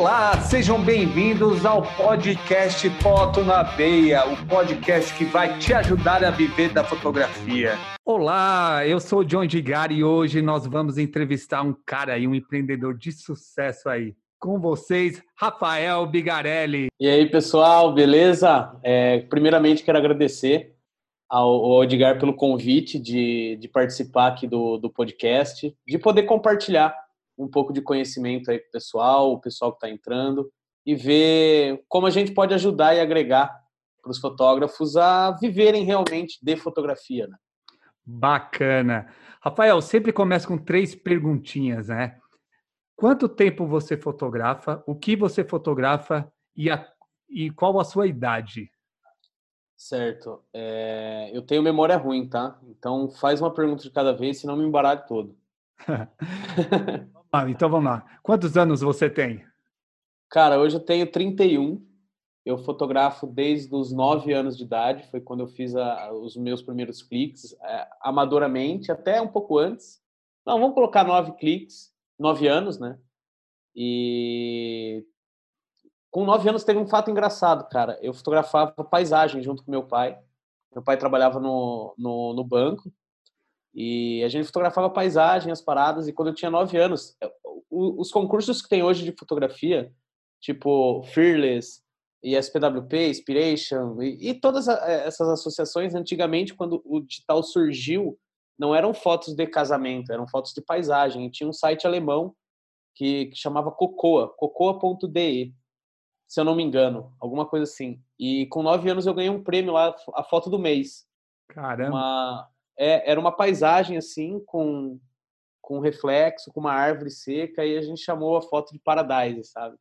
Olá, sejam bem-vindos ao podcast Foto na Veia, o podcast que vai te ajudar a viver da fotografia. Olá, eu sou o John Digari e hoje nós vamos entrevistar um cara aí, um empreendedor de sucesso aí. Com vocês, Rafael Bigarelli. E aí, pessoal, beleza? É, primeiramente, quero agradecer ao, ao Edgar pelo convite de, de participar aqui do, do podcast, de poder compartilhar um pouco de conhecimento aí com o pessoal, o pessoal que está entrando, e ver como a gente pode ajudar e agregar para os fotógrafos a viverem realmente de fotografia. Né? Bacana. Rafael, sempre começa com três perguntinhas, né? Quanto tempo você fotografa? O que você fotografa? E, a, e qual a sua idade? Certo. É, eu tenho memória ruim, tá? Então faz uma pergunta de cada vez, senão me embaralho todo. ah, então vamos lá. Quantos anos você tem? Cara, hoje eu tenho 31. Eu fotografo desde os 9 anos de idade. Foi quando eu fiz a, os meus primeiros cliques, é, amadoramente, até um pouco antes. Não, vamos colocar 9 cliques, 9 anos, né? E com 9 anos teve um fato engraçado, cara. Eu fotografava paisagem junto com meu pai. Meu pai trabalhava no, no, no banco e a gente fotografava paisagem, as paradas, e quando eu tinha nove anos, os concursos que tem hoje de fotografia, tipo Fearless, SPWP, Inspiration, e, e todas essas associações, antigamente, quando o digital surgiu, não eram fotos de casamento, eram fotos de paisagem. E tinha um site alemão que, que chamava Cocoa, cocoa.de, se eu não me engano, alguma coisa assim. E com nove anos eu ganhei um prêmio lá, a foto do mês. Caramba! Uma, é, era uma paisagem assim, com, com reflexo, com uma árvore seca, e a gente chamou a foto de Paradise, sabe?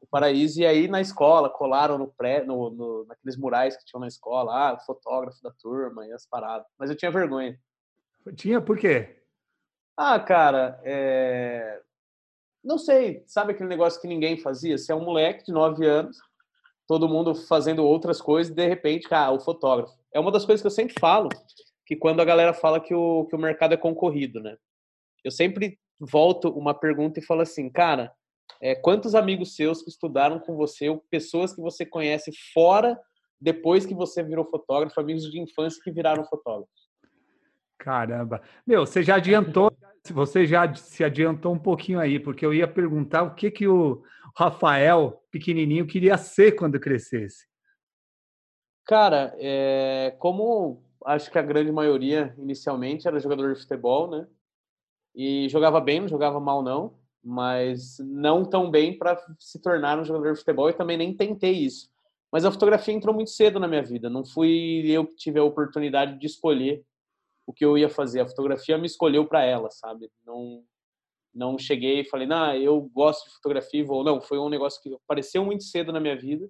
O paraíso, e aí na escola, colaram no pré, no, no, naqueles murais que tinham na escola, ah, fotógrafo da turma e as paradas. Mas eu tinha vergonha. Tinha por quê? Ah, cara, é... não sei, sabe aquele negócio que ninguém fazia? Você é um moleque de 9 anos, todo mundo fazendo outras coisas, e de repente, ah, o fotógrafo. É uma das coisas que eu sempre falo, que quando a galera fala que o, que o mercado é concorrido, né? Eu sempre volto uma pergunta e falo assim, cara, é, quantos amigos seus que estudaram com você, ou pessoas que você conhece fora, depois que você virou fotógrafo, amigos de infância que viraram fotógrafos? Caramba. Meu, você já adiantou, você já se adiantou um pouquinho aí, porque eu ia perguntar o que que o Rafael, pequenininho, queria ser quando crescesse. Cara, é, como acho que a grande maioria inicialmente era jogador de futebol, né? E jogava bem, não jogava mal não, mas não tão bem para se tornar um jogador de futebol e também nem tentei isso. Mas a fotografia entrou muito cedo na minha vida, não fui eu que tive a oportunidade de escolher o que eu ia fazer. A fotografia me escolheu para ela, sabe? Não não cheguei e falei, "Não, eu gosto de fotografia", ou não, foi um negócio que apareceu muito cedo na minha vida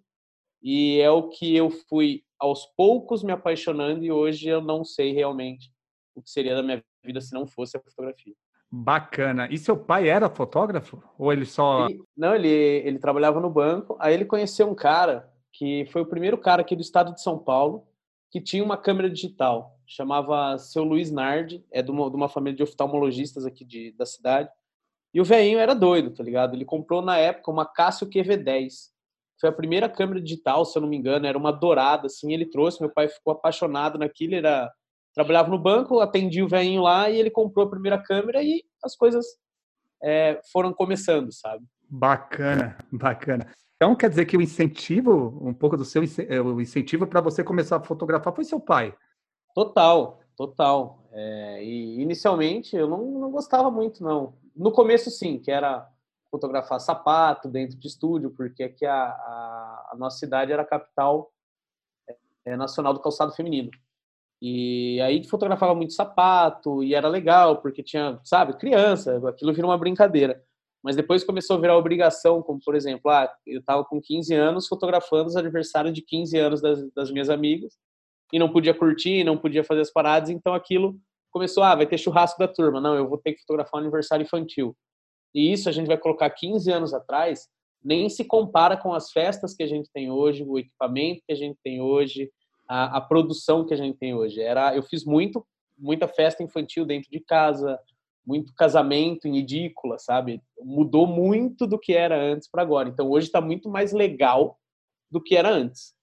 e é o que eu fui aos poucos me apaixonando e hoje eu não sei realmente o que seria da minha vida se não fosse a fotografia. Bacana. E seu pai era fotógrafo? Ou ele só. Ele, não, ele, ele trabalhava no banco. Aí ele conheceu um cara que foi o primeiro cara aqui do estado de São Paulo que tinha uma câmera digital. Chamava seu Luiz Nardi, é de uma, de uma família de oftalmologistas aqui de, da cidade. E o velhinho era doido, tá ligado? Ele comprou na época uma Casio QV10. Foi a primeira câmera digital, se eu não me engano, era uma dourada, assim, ele trouxe, meu pai ficou apaixonado naquilo, era trabalhava no banco, atendia o velhinho lá e ele comprou a primeira câmera e as coisas é, foram começando, sabe? Bacana, bacana. Então quer dizer que o incentivo, um pouco do seu o incentivo para você começar a fotografar foi seu pai? Total, total. É, e inicialmente eu não, não gostava muito, não. No começo sim, que era fotografar sapato dentro de estúdio, porque aqui a, a, a nossa cidade era a capital é, nacional do calçado feminino. E aí fotografava muito sapato e era legal, porque tinha, sabe, criança, aquilo vira uma brincadeira. Mas depois começou a virar obrigação, como por exemplo, ah, eu estava com 15 anos fotografando os aniversários de 15 anos das, das minhas amigas e não podia curtir, não podia fazer as paradas, então aquilo começou, ah, vai ter churrasco da turma, não, eu vou ter que fotografar um aniversário infantil. E isso a gente vai colocar 15 anos atrás, nem se compara com as festas que a gente tem hoje, o equipamento que a gente tem hoje, a, a produção que a gente tem hoje. Era, eu fiz muito, muita festa infantil dentro de casa, muito casamento em edícula, sabe? Mudou muito do que era antes para agora. Então hoje está muito mais legal do que era antes.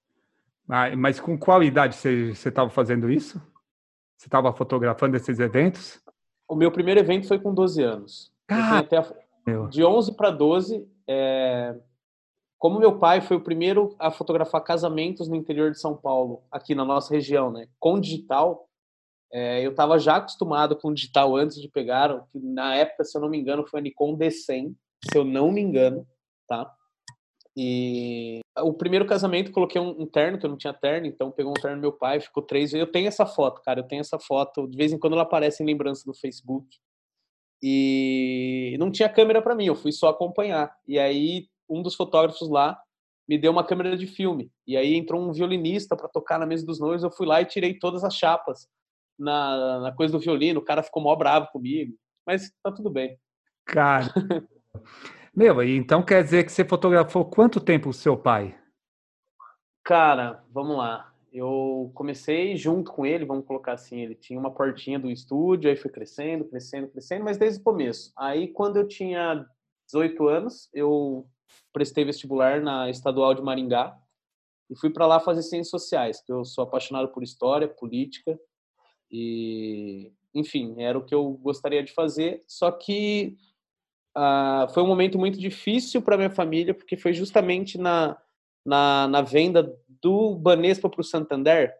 Ah, mas com qual idade você estava fazendo isso? Você estava fotografando esses eventos? O meu primeiro evento foi com 12 anos. Ah, a... De 11 para 12, é... como meu pai foi o primeiro a fotografar casamentos no interior de São Paulo, aqui na nossa região, né, com digital, é, eu estava já acostumado com digital antes de pegar, que na época, se eu não me engano, foi a Nikon D100, se eu não me engano, tá? E o primeiro casamento coloquei um, um, terno, que eu não tinha terno, então pegou um terno do meu pai, ficou três. Eu tenho essa foto, cara, eu tenho essa foto. De vez em quando ela aparece em lembrança no Facebook. E não tinha câmera para mim, eu fui só acompanhar. E aí um dos fotógrafos lá me deu uma câmera de filme. E aí entrou um violinista para tocar na mesa dos noivos. Eu fui lá e tirei todas as chapas na, na coisa do violino, o cara ficou mó bravo comigo, mas tá tudo bem. Cara. Meu, então quer dizer que você fotografou quanto tempo o seu pai? Cara, vamos lá. Eu comecei junto com ele, vamos colocar assim, ele tinha uma portinha do estúdio, aí foi crescendo, crescendo, crescendo, mas desde o começo. Aí quando eu tinha 18 anos, eu prestei vestibular na Estadual de Maringá e fui para lá fazer ciências sociais, que eu sou apaixonado por história, política e, enfim, era o que eu gostaria de fazer. Só que uh, foi um momento muito difícil para minha família, porque foi justamente na, na, na venda do Banespa para o Santander.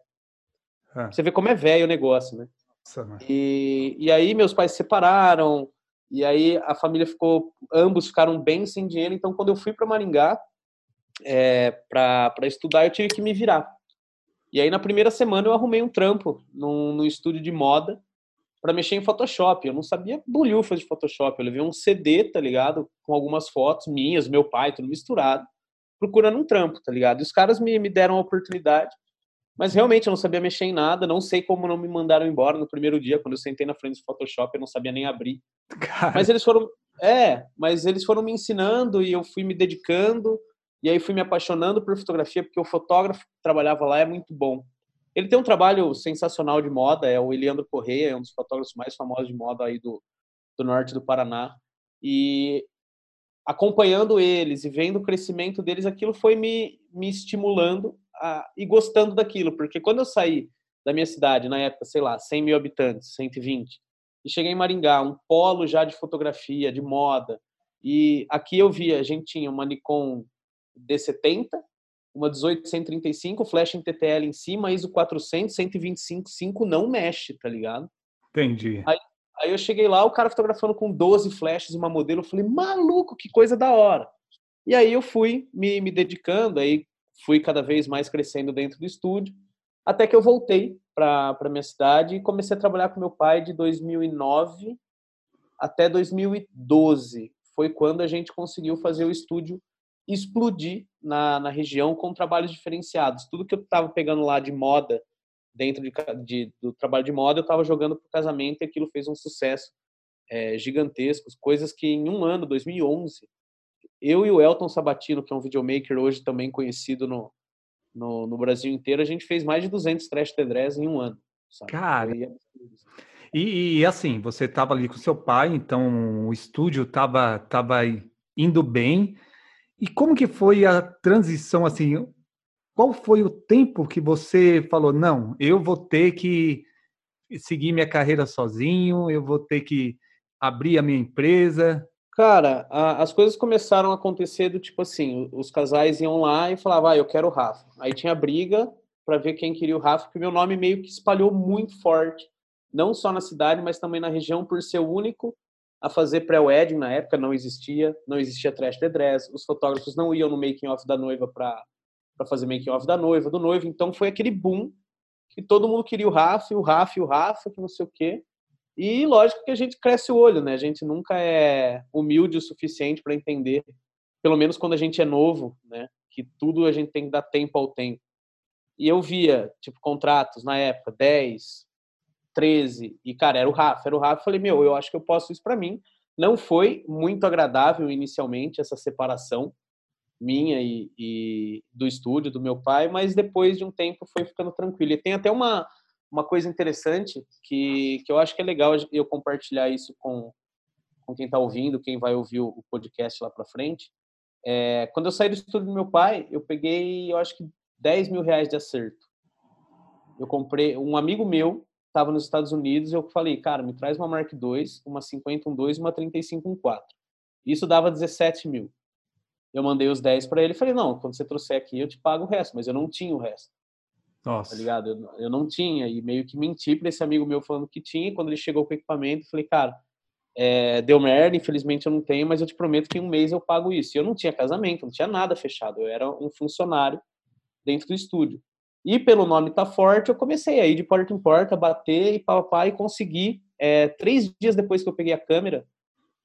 Ah. Você vê como é velho o negócio, né? Nossa, e, e aí meus pais se separaram, e aí a família ficou, ambos ficaram bem sem dinheiro. Então, quando eu fui para Maringá é, para estudar, eu tive que me virar. E aí, na primeira semana, eu arrumei um trampo num, num estúdio de moda para mexer em Photoshop. Eu não sabia bolhufas de Photoshop. Eu levei um CD, tá ligado? Com algumas fotos minhas, meu pai, tudo misturado, procurando um trampo, tá ligado? E os caras me, me deram a oportunidade, mas realmente eu não sabia mexer em nada. Não sei como não me mandaram embora no primeiro dia, quando eu sentei na frente do Photoshop, eu não sabia nem abrir. Cara. Mas eles foram. É, mas eles foram me ensinando e eu fui me dedicando. E aí fui me apaixonando por fotografia, porque o fotógrafo que trabalhava lá é muito bom. Ele tem um trabalho sensacional de moda, é o Eliandro Correia, é um dos fotógrafos mais famosos de moda aí do, do norte do Paraná. E acompanhando eles e vendo o crescimento deles, aquilo foi me, me estimulando a, e gostando daquilo, porque quando eu saí da minha cidade, na época, sei lá, 100 mil habitantes, 120, e cheguei em Maringá, um polo já de fotografia, de moda, e aqui eu via, a gente tinha uma Nikon D70, uma 1835, flash em TTL em cima, ISO 400, 125, 5 não mexe, tá ligado? Entendi. Aí, aí eu cheguei lá, o cara fotografando com 12 flashes uma modelo, eu falei, maluco, que coisa da hora. E aí eu fui me, me dedicando, aí fui cada vez mais crescendo dentro do estúdio, até que eu voltei para minha cidade e comecei a trabalhar com meu pai de 2009 até 2012. Foi quando a gente conseguiu fazer o estúdio explodir na, na região com trabalhos diferenciados. Tudo que eu estava pegando lá de moda, dentro de, de, do trabalho de moda, eu estava jogando para o casamento e aquilo fez um sucesso é, gigantesco. Coisas que em um ano, 2011, eu e o Elton Sabatino, que é um videomaker hoje também conhecido no, no, no Brasil inteiro, a gente fez mais de 200 trash tedress em um ano. Sabe? Cara, e, e, assim, você estava ali com seu pai, então o estúdio estava tava indo bem, e como que foi a transição assim? Qual foi o tempo que você falou, não, eu vou ter que seguir minha carreira sozinho, eu vou ter que abrir a minha empresa? Cara, a, as coisas começaram a acontecer do tipo assim, os casais iam lá e falavam, ah, eu quero o Rafa. Aí tinha briga para ver quem queria o Rafa, porque meu nome meio que espalhou muito forte, não só na cidade, mas também na região, por ser o único a fazer pré-wedding na época, não existia, não existia trash the dress, os fotógrafos não iam no making off da noiva para fazer making off da noiva, do noivo, então foi aquele boom que todo mundo queria o Rafa, o Rafa, o Rafa, que não sei o quê. E lógico que a gente cresce o olho, né? A gente nunca é humilde o suficiente para entender, pelo menos quando a gente é novo, né? Que tudo a gente tem que dar tempo ao tempo. E eu via, tipo, contratos na época, 10, 13, e cara, era o Rafa, era o Rafa, eu falei, meu, eu acho que eu posso isso para mim. Não foi muito agradável inicialmente essa separação minha e, e, do estúdio do meu pai, mas depois de um tempo foi ficando tranquilo. E tem até uma uma coisa interessante que, que eu acho que é legal eu compartilhar isso com, com quem está ouvindo, quem vai ouvir o podcast lá para frente. É, quando eu saí do estúdio do meu pai, eu peguei, eu acho que 10 mil reais de acerto. Eu comprei, um amigo meu estava nos Estados Unidos, eu falei, cara, me traz uma Mark II, uma 5012 e uma 3514. Isso dava 17 mil. Eu mandei os 10 para ele e falei, não, quando você trouxer aqui eu te pago o resto, mas eu não tinha o resto. Nossa. Tá ligado? Eu, eu não tinha, e meio que menti para esse amigo meu falando que tinha, e quando ele chegou com o equipamento, eu falei, cara, é, deu merda, infelizmente eu não tenho, mas eu te prometo que em um mês eu pago isso. E eu não tinha casamento, não tinha nada fechado, eu era um funcionário dentro do estúdio. E pelo nome tá forte, eu comecei aí de porta em porta, bater e papapá, e consegui, é, três dias depois que eu peguei a câmera,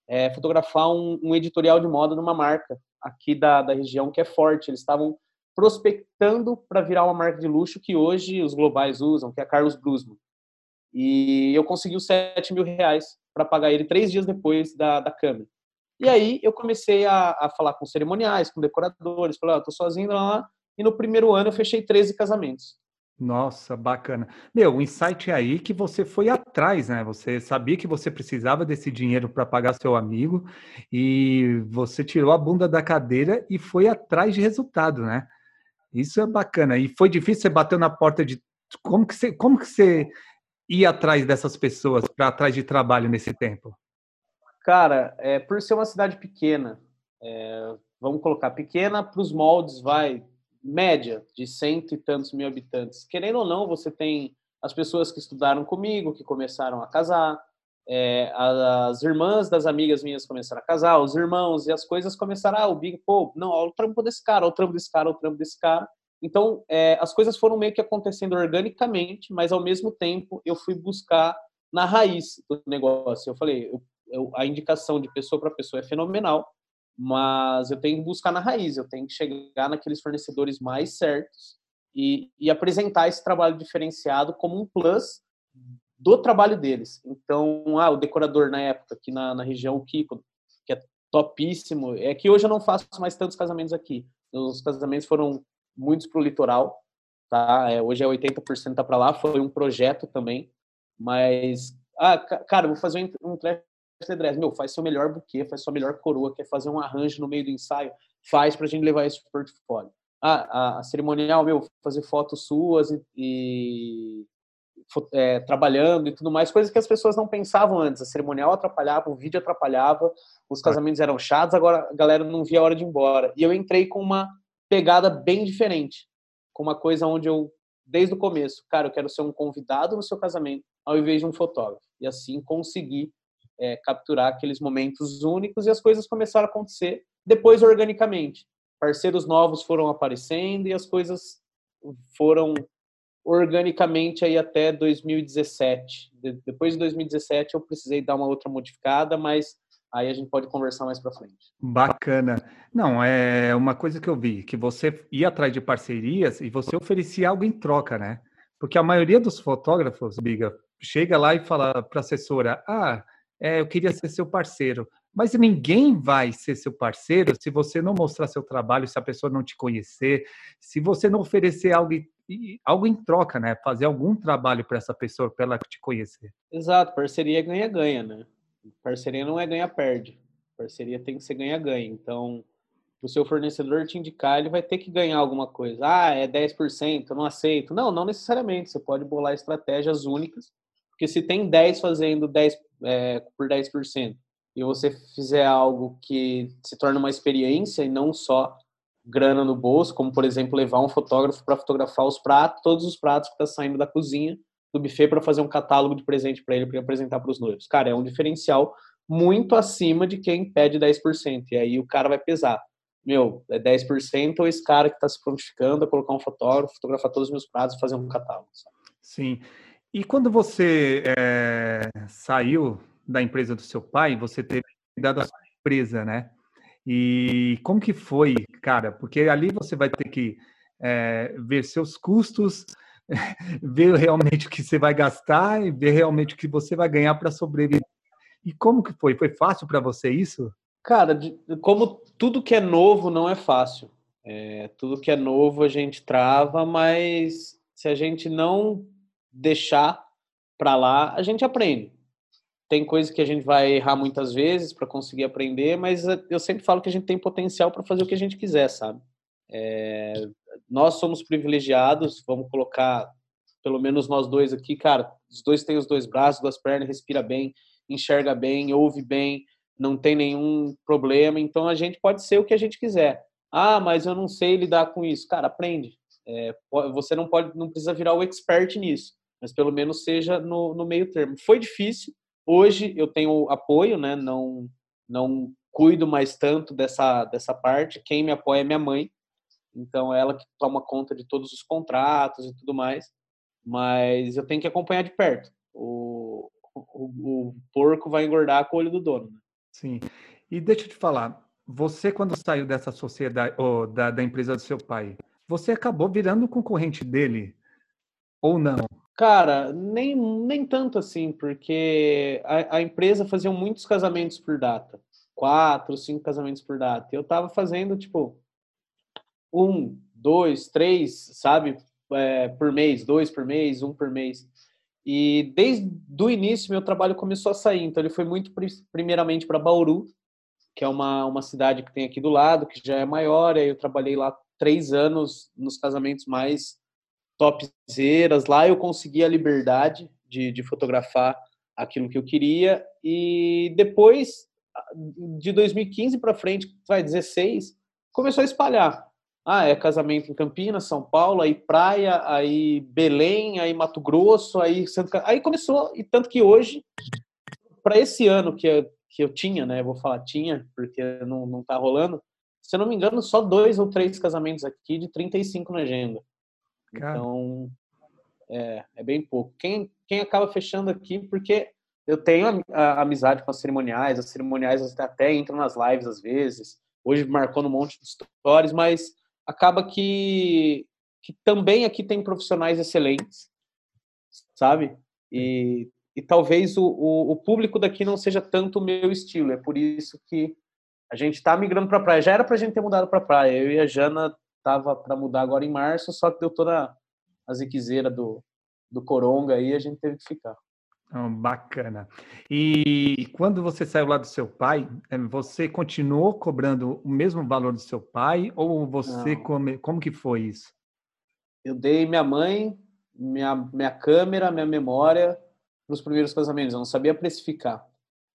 é, fotografar um, um, editorial de moda numa marca aqui da, da região que é forte. Eles estavam prospectando para virar uma marca de luxo que hoje os globais usam, que é a Carlos Brusman. E eu consegui os 7 mil reais para pagar ele três dias depois da, da câmera. E aí eu comecei a, a falar com cerimoniais, com decoradores, falei, ah, tô sozinho lá, e no primeiro ano eu fechei 13 casamentos. Nossa, bacana. Meu, o insight é aí que você foi atrás, né? Você sabia que você precisava desse dinheiro para pagar seu amigo e você tirou a bunda da cadeira e foi atrás de resultado, né? Isso é bacana. E foi difícil, você bateu na porta de como que você, como que você ia atrás dessas pessoas para atrás de trabalho nesse tempo? Cara, é, por ser uma cidade pequena, é, vamos colocar pequena para os moldes, vai média de cento e tantos mil habitantes. Querendo ou não, você tem as pessoas que estudaram comigo, que começaram a casar, é, as irmãs das amigas minhas começaram a casar, os irmãos, e as coisas começaram, ah, o Big, pô, não, olha o trampo desse cara, olha o trampo desse cara, olha o trampo desse cara. Então, é, as coisas foram meio que acontecendo organicamente, mas ao mesmo tempo eu fui buscar na raiz do negócio. Eu falei, eu, eu, a indicação de pessoa para pessoa é fenomenal, mas eu tenho que buscar na raiz, eu tenho que chegar naqueles fornecedores mais certos e, e apresentar esse trabalho diferenciado como um plus do trabalho deles. Então, ah, o decorador na época, aqui na, na região, o Kiko, que é topíssimo, é que hoje eu não faço mais tantos casamentos aqui. Os casamentos foram muitos para o litoral, tá? É, hoje é 80% tá para lá, foi um projeto também, mas, ah, cara, vou fazer um, um dress. Meu, faz seu melhor buquê, faz sua melhor coroa, quer fazer um arranjo no meio do ensaio, faz pra gente levar isso pro portfólio. Ah, a, a cerimonial, meu, fazer fotos suas e, e é, trabalhando e tudo mais, coisas que as pessoas não pensavam antes. A cerimonial atrapalhava, o vídeo atrapalhava, os casamentos eram chatos, agora a galera não via a hora de ir embora. E eu entrei com uma pegada bem diferente, com uma coisa onde eu, desde o começo, cara, eu quero ser um convidado no seu casamento, ao invés de um fotógrafo. E assim consegui é, capturar aqueles momentos únicos e as coisas começaram a acontecer depois organicamente. Parceiros novos foram aparecendo e as coisas foram organicamente aí até 2017. depois de 2017 eu precisei dar uma outra modificada, mas aí a gente pode conversar mais para frente. Bacana. Não, é uma coisa que eu vi, que você ia atrás de parcerias e você oferecia algo em troca, né? Porque a maioria dos fotógrafos, Biga, chega lá e fala para a assessora: "Ah, é, eu queria ser seu parceiro. Mas ninguém vai ser seu parceiro se você não mostrar seu trabalho, se a pessoa não te conhecer, se você não oferecer algo, algo em troca, né? Fazer algum trabalho para essa pessoa, para ela te conhecer. Exato, parceria é ganha-ganha, né? Parceria não é ganha-perde. Parceria tem que ser ganha-ganha. Então, o seu fornecedor te indicar, ele vai ter que ganhar alguma coisa. Ah, é 10%, eu não aceito. Não, não necessariamente. Você pode bolar estratégias únicas, porque se tem 10 fazendo 10 é, por 10% e você fizer algo que se torna uma experiência e não só grana no bolso, como por exemplo levar um fotógrafo para fotografar os pratos, todos os pratos que está saindo da cozinha do buffet para fazer um catálogo de presente para ele para apresentar para os noivos. Cara, é um diferencial muito acima de quem pede 10%. E aí o cara vai pesar. Meu, é 10% ou esse cara que está se prontificando a colocar um fotógrafo, fotografar todos os meus pratos fazer um catálogo. Sabe? Sim. E quando você é, saiu da empresa do seu pai, você teve dado a sua empresa, né? E como que foi, cara? Porque ali você vai ter que é, ver seus custos, ver realmente o que você vai gastar e ver realmente o que você vai ganhar para sobreviver. E como que foi? Foi fácil para você isso? Cara, como tudo que é novo não é fácil. É, tudo que é novo a gente trava, mas se a gente não deixar para lá, a gente aprende. Tem coisa que a gente vai errar muitas vezes para conseguir aprender, mas eu sempre falo que a gente tem potencial para fazer o que a gente quiser, sabe? É, nós somos privilegiados, vamos colocar pelo menos nós dois aqui, cara, os dois têm os dois braços, duas pernas, respira bem, enxerga bem, ouve bem, não tem nenhum problema, então a gente pode ser o que a gente quiser. Ah, mas eu não sei lidar com isso. Cara, aprende. É, você não pode, não precisa virar o expert nisso, mas pelo menos seja no, no meio termo. Foi difícil. Hoje eu tenho apoio, né? Não, não cuido mais tanto dessa dessa parte. Quem me apoia é minha mãe. Então ela que toma conta de todos os contratos e tudo mais. Mas eu tenho que acompanhar de perto. O, o, o porco vai engordar com o olho do dono. Né? Sim. E deixa eu te falar, você quando saiu dessa sociedade ou da, da empresa do seu pai, você acabou virando concorrente dele ou não? Cara, nem, nem tanto assim, porque a, a, empresa fazia muitos casamentos por data. Quatro, cinco casamentos por data. Eu tava fazendo, tipo, um, dois, três, sabe, é, por mês, dois por mês, um por mês. E desde o início, meu trabalho começou a sair. Então, ele foi muito, primeiramente, para Bauru, que é uma, uma cidade que tem aqui do lado, que já é maior. Aí eu trabalhei lá três anos nos casamentos mais topzeiras. Lá eu consegui a liberdade de, de fotografar aquilo que eu queria. E depois, de 2015 para frente, vai 16, começou a espalhar. Ah, é casamento em Campinas, São Paulo, aí praia, aí Belém, aí Mato Grosso, aí Santa Aí começou, e tanto que hoje, para esse ano que eu, que eu tinha, né? vou falar tinha, porque não, não tá rolando se eu não me engano, só dois ou três casamentos aqui de 35 na agenda. Cara. Então, é, é bem pouco. Quem, quem acaba fechando aqui, porque eu tenho a, a amizade com as cerimoniais, as cerimoniais até entram nas lives às vezes, hoje marcou um monte de stories, mas acaba que, que também aqui tem profissionais excelentes, sabe? E, e talvez o, o, o público daqui não seja tanto o meu estilo, é por isso que a gente está migrando para praia. Já era para a gente ter mudado para praia. Eu e a Jana tava para mudar agora em março, só que deu toda a ziquezeira do, do Coronga aí, a gente teve que ficar. Oh, bacana. E quando você saiu lá do seu pai, eh, você continuou cobrando o mesmo valor do seu pai ou você come, como que foi isso? Eu dei minha mãe, minha, minha câmera, minha memória para os primeiros casamentos. Eu não sabia precificar.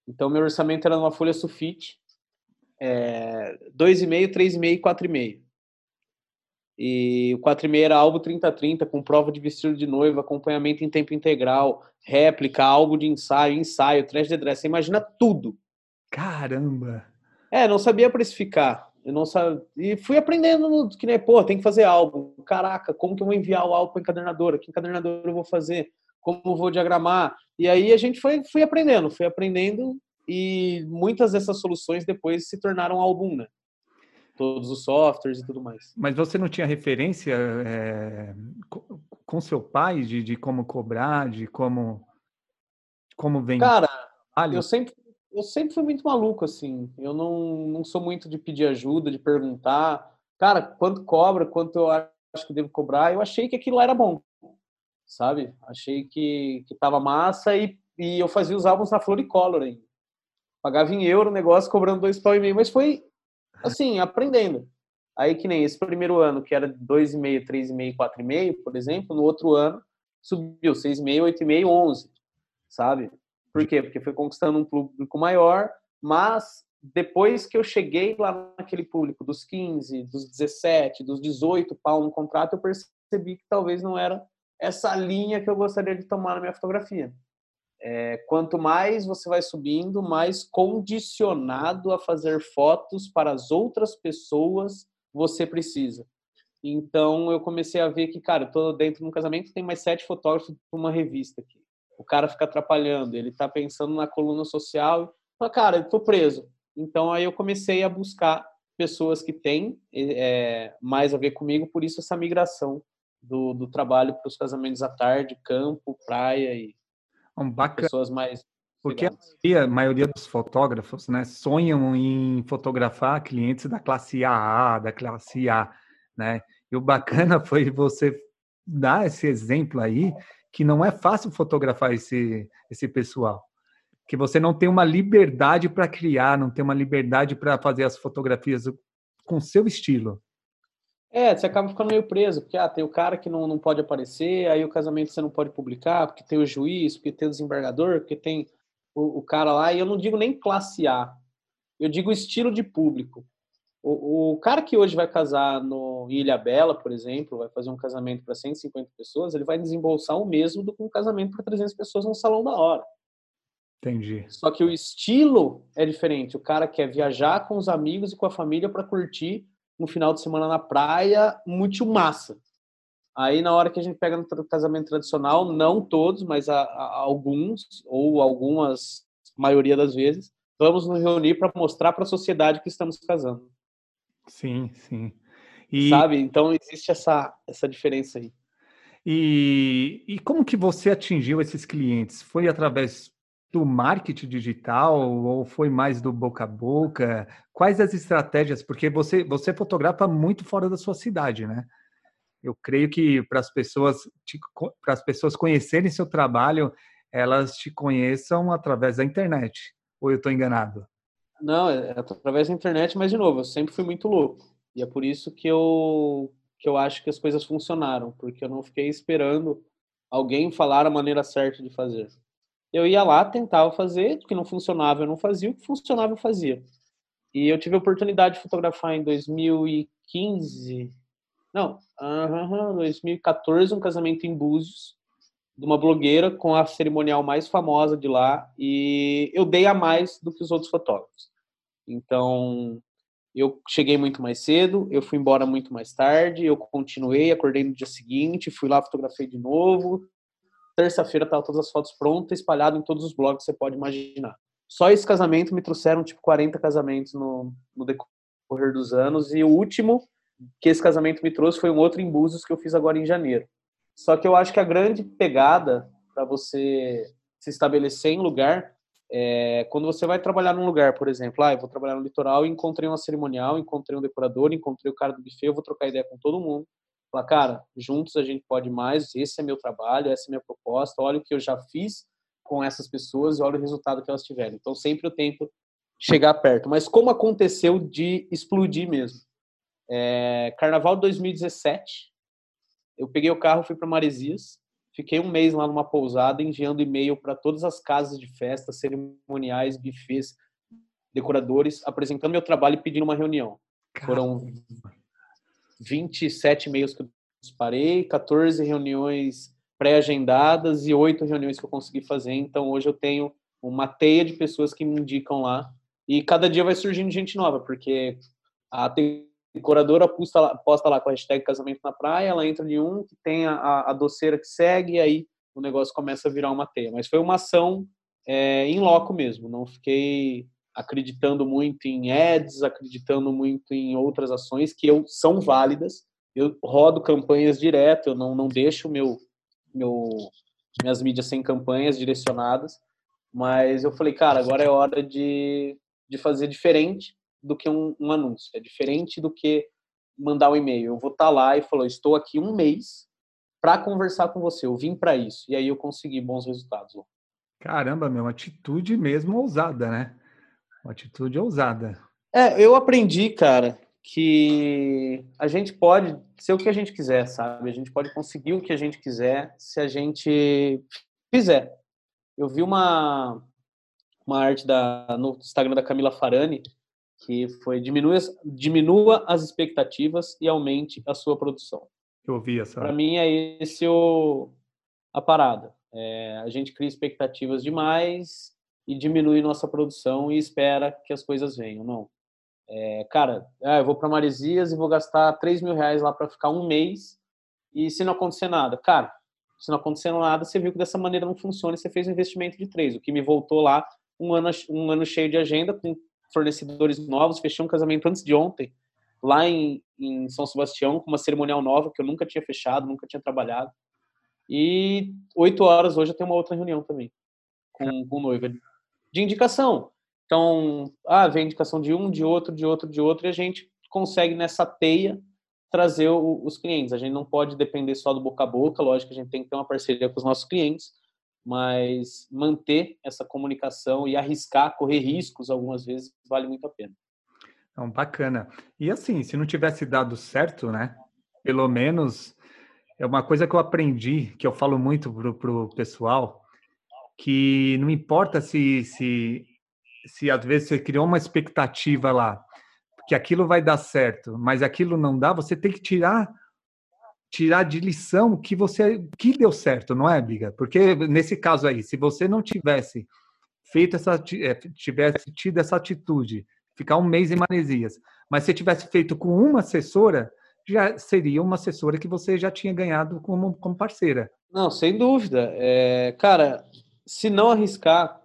Então meu orçamento era numa folha sulfite é, 2,5, 3,5 4,5. E o 4,5 era álbum 30-30, com prova de vestido de noiva, acompanhamento em tempo integral, réplica, álbum de ensaio, ensaio, trash de dress. Você imagina tudo. Caramba! É, não sabia precificar. Eu não sabia... E fui aprendendo que, né, pô, tem que fazer álbum. Caraca, como que eu vou enviar o álbum para encadernadora? Que encadernadora eu vou fazer? Como eu vou diagramar? E aí a gente foi, fui aprendendo, fui aprendendo e muitas dessas soluções depois se tornaram álbum, né? Todos os softwares e tudo mais. Mas você não tinha referência é, com seu pai de, de como cobrar, de como como vem? Cara, eu sempre eu sempre fui muito maluco assim. Eu não, não sou muito de pedir ajuda, de perguntar, cara, quanto cobra, quanto eu acho que devo cobrar. Eu achei que aquilo era bom, sabe? Achei que que tava massa e, e eu fazia os álbuns na Floricolor ainda pagava em euro o negócio, cobrando dois pau e meio, mas foi assim, aprendendo. Aí que nem esse primeiro ano, que era 2,5, 3,5, 4,5, por exemplo, no outro ano subiu 6,5, 8,5, 11, sabe? Por quê? Porque foi conquistando um público maior, mas depois que eu cheguei lá naquele público dos 15, dos 17, dos 18 pau no contrato, eu percebi que talvez não era essa linha que eu gostaria de tomar na minha fotografia. É, quanto mais você vai subindo, mais condicionado a fazer fotos para as outras pessoas você precisa. Então eu comecei a ver que, cara, eu tô dentro de um casamento, tem mais sete fotógrafos para uma revista aqui. O cara fica atrapalhando, ele está pensando na coluna social. Fala, cara, eu tô preso. Então aí eu comecei a buscar pessoas que têm é, mais a ver comigo, por isso essa migração do, do trabalho para os casamentos à tarde, campo, praia e bacana. Pessoas mais porque a maioria, a maioria, dos fotógrafos né, sonham em fotografar clientes da classe AA, da classe A. Né? E o bacana foi você dar esse exemplo aí que não é fácil fotografar esse, esse pessoal. Que você não tem uma liberdade para criar, não tem uma liberdade para fazer as fotografias com seu estilo. É, você acaba ficando meio preso, porque ah, tem o cara que não, não pode aparecer, aí o casamento você não pode publicar, porque tem o juiz, porque tem o desembargador, porque tem o, o cara lá, e eu não digo nem classe A, eu digo estilo de público. O, o cara que hoje vai casar no Ilha Bela, por exemplo, vai fazer um casamento para 150 pessoas, ele vai desembolsar o mesmo do que um casamento para 300 pessoas num salão da hora. Entendi. Só que o estilo é diferente. O cara quer viajar com os amigos e com a família para curtir um final de semana na praia, muito massa. Aí, na hora que a gente pega no casamento tradicional, não todos, mas a, a, alguns, ou algumas, maioria das vezes, vamos nos reunir para mostrar para a sociedade que estamos casando. Sim, sim. E... Sabe? Então, existe essa, essa diferença aí. E, e como que você atingiu esses clientes? Foi através do marketing digital ou foi mais do boca a boca? Quais as estratégias? Porque você você fotografa muito fora da sua cidade, né? Eu creio que para as pessoas para as pessoas conhecerem seu trabalho, elas te conheçam através da internet. Ou eu estou enganado? Não, é através da internet, mas de novo, eu sempre fui muito louco. E é por isso que eu que eu acho que as coisas funcionaram, porque eu não fiquei esperando alguém falar a maneira certa de fazer. Eu ia lá, tentava fazer, o que não funcionava eu não fazia, o que funcionava eu fazia. E eu tive a oportunidade de fotografar em 2015, não, uh, 2014, um casamento em Búzios, de uma blogueira com a cerimonial mais famosa de lá, e eu dei a mais do que os outros fotógrafos. Então, eu cheguei muito mais cedo, eu fui embora muito mais tarde, eu continuei, acordei no dia seguinte, fui lá, fotografei de novo, terça-feira estavam todas as fotos prontas, espalhado em todos os blogs que você pode imaginar. Só esse casamento me trouxeram tipo 40 casamentos no, no decorrer dos anos e o último que esse casamento me trouxe foi um outro em Búzios que eu fiz agora em janeiro. Só que eu acho que a grande pegada para você se estabelecer em lugar é quando você vai trabalhar num lugar, por exemplo, ah, eu vou trabalhar no litoral, encontrei uma cerimonial, encontrei um decorador, encontrei o cara do buffet, eu vou trocar ideia com todo mundo Falar, cara, juntos a gente pode mais, esse é meu trabalho, essa é minha proposta, olha o que eu já fiz com essas pessoas e olha o resultado que elas tiveram. Então, sempre eu tento chegar perto. Mas como aconteceu de explodir mesmo? É, Carnaval de 2017, eu peguei o carro, fui para Maresias, fiquei um mês lá numa pousada, enviando e-mail para todas as casas de festa, cerimoniais, bufês, decoradores, apresentando meu trabalho e pedindo uma reunião. Caramba. Foram 27 e-mails que eu disparei, 14 reuniões pré-agendadas e oito reuniões que eu consegui fazer. Então, hoje eu tenho uma teia de pessoas que me indicam lá. E cada dia vai surgindo gente nova, porque a decoradora posta lá, posta lá com a hashtag casamento na praia, ela entra em um que tem a, a doceira que segue, e aí o negócio começa a virar uma teia. Mas foi uma ação é, em loco mesmo, não fiquei acreditando muito em ads, acreditando muito em outras ações que eu, são válidas. Eu rodo campanhas direto, eu não, não deixo meu, meu, minhas mídias sem campanhas direcionadas. Mas eu falei, cara, agora é hora de, de fazer diferente do que um, um anúncio. É diferente do que mandar um e-mail. Eu vou estar tá lá e falou, estou aqui um mês para conversar com você. Eu vim para isso. E aí eu consegui bons resultados. Caramba, meu, atitude mesmo ousada, né? Uma atitude ousada. É, eu aprendi, cara, que a gente pode ser o que a gente quiser, sabe? A gente pode conseguir o que a gente quiser se a gente fizer. Eu vi uma, uma arte da, no Instagram da Camila Farani que foi diminua, diminua as expectativas e aumente a sua produção. Eu vi essa. Para mim é esse o, a parada. É, a gente cria expectativas demais e diminui nossa produção e espera que as coisas venham. Não. É, cara, ah, eu vou para Maresias e vou gastar 3 mil reais lá para ficar um mês e se não acontecer nada. Cara, se não acontecer nada, você viu que dessa maneira não funciona e você fez um investimento de três. O que me voltou lá um ano, um ano cheio de agenda com fornecedores novos. Fechei um casamento antes de ontem, lá em, em São Sebastião, com uma cerimonial nova que eu nunca tinha fechado, nunca tinha trabalhado. E oito horas hoje eu tenho uma outra reunião também com, com noiva de indicação. Então, ah, vem indicação de um, de outro, de outro, de outro, e a gente consegue nessa teia trazer o, os clientes. A gente não pode depender só do boca a boca, lógico que a gente tem que ter uma parceria com os nossos clientes, mas manter essa comunicação e arriscar, correr riscos algumas vezes vale muito a pena. Então, bacana. E assim, se não tivesse dado certo, né? Pelo menos é uma coisa que eu aprendi, que eu falo muito pro, pro pessoal, que não importa se, se, se às vezes você criou uma expectativa lá, que aquilo vai dar certo, mas aquilo não dá, você tem que tirar tirar de lição que você que deu certo, não é, Biga? Porque nesse caso aí, se você não tivesse feito essa eh, tivesse tido essa atitude, ficar um mês em Maresias, mas se tivesse feito com uma assessora, já seria uma assessora que você já tinha ganhado como, como parceira. Não, sem dúvida. É, cara, se não arriscar,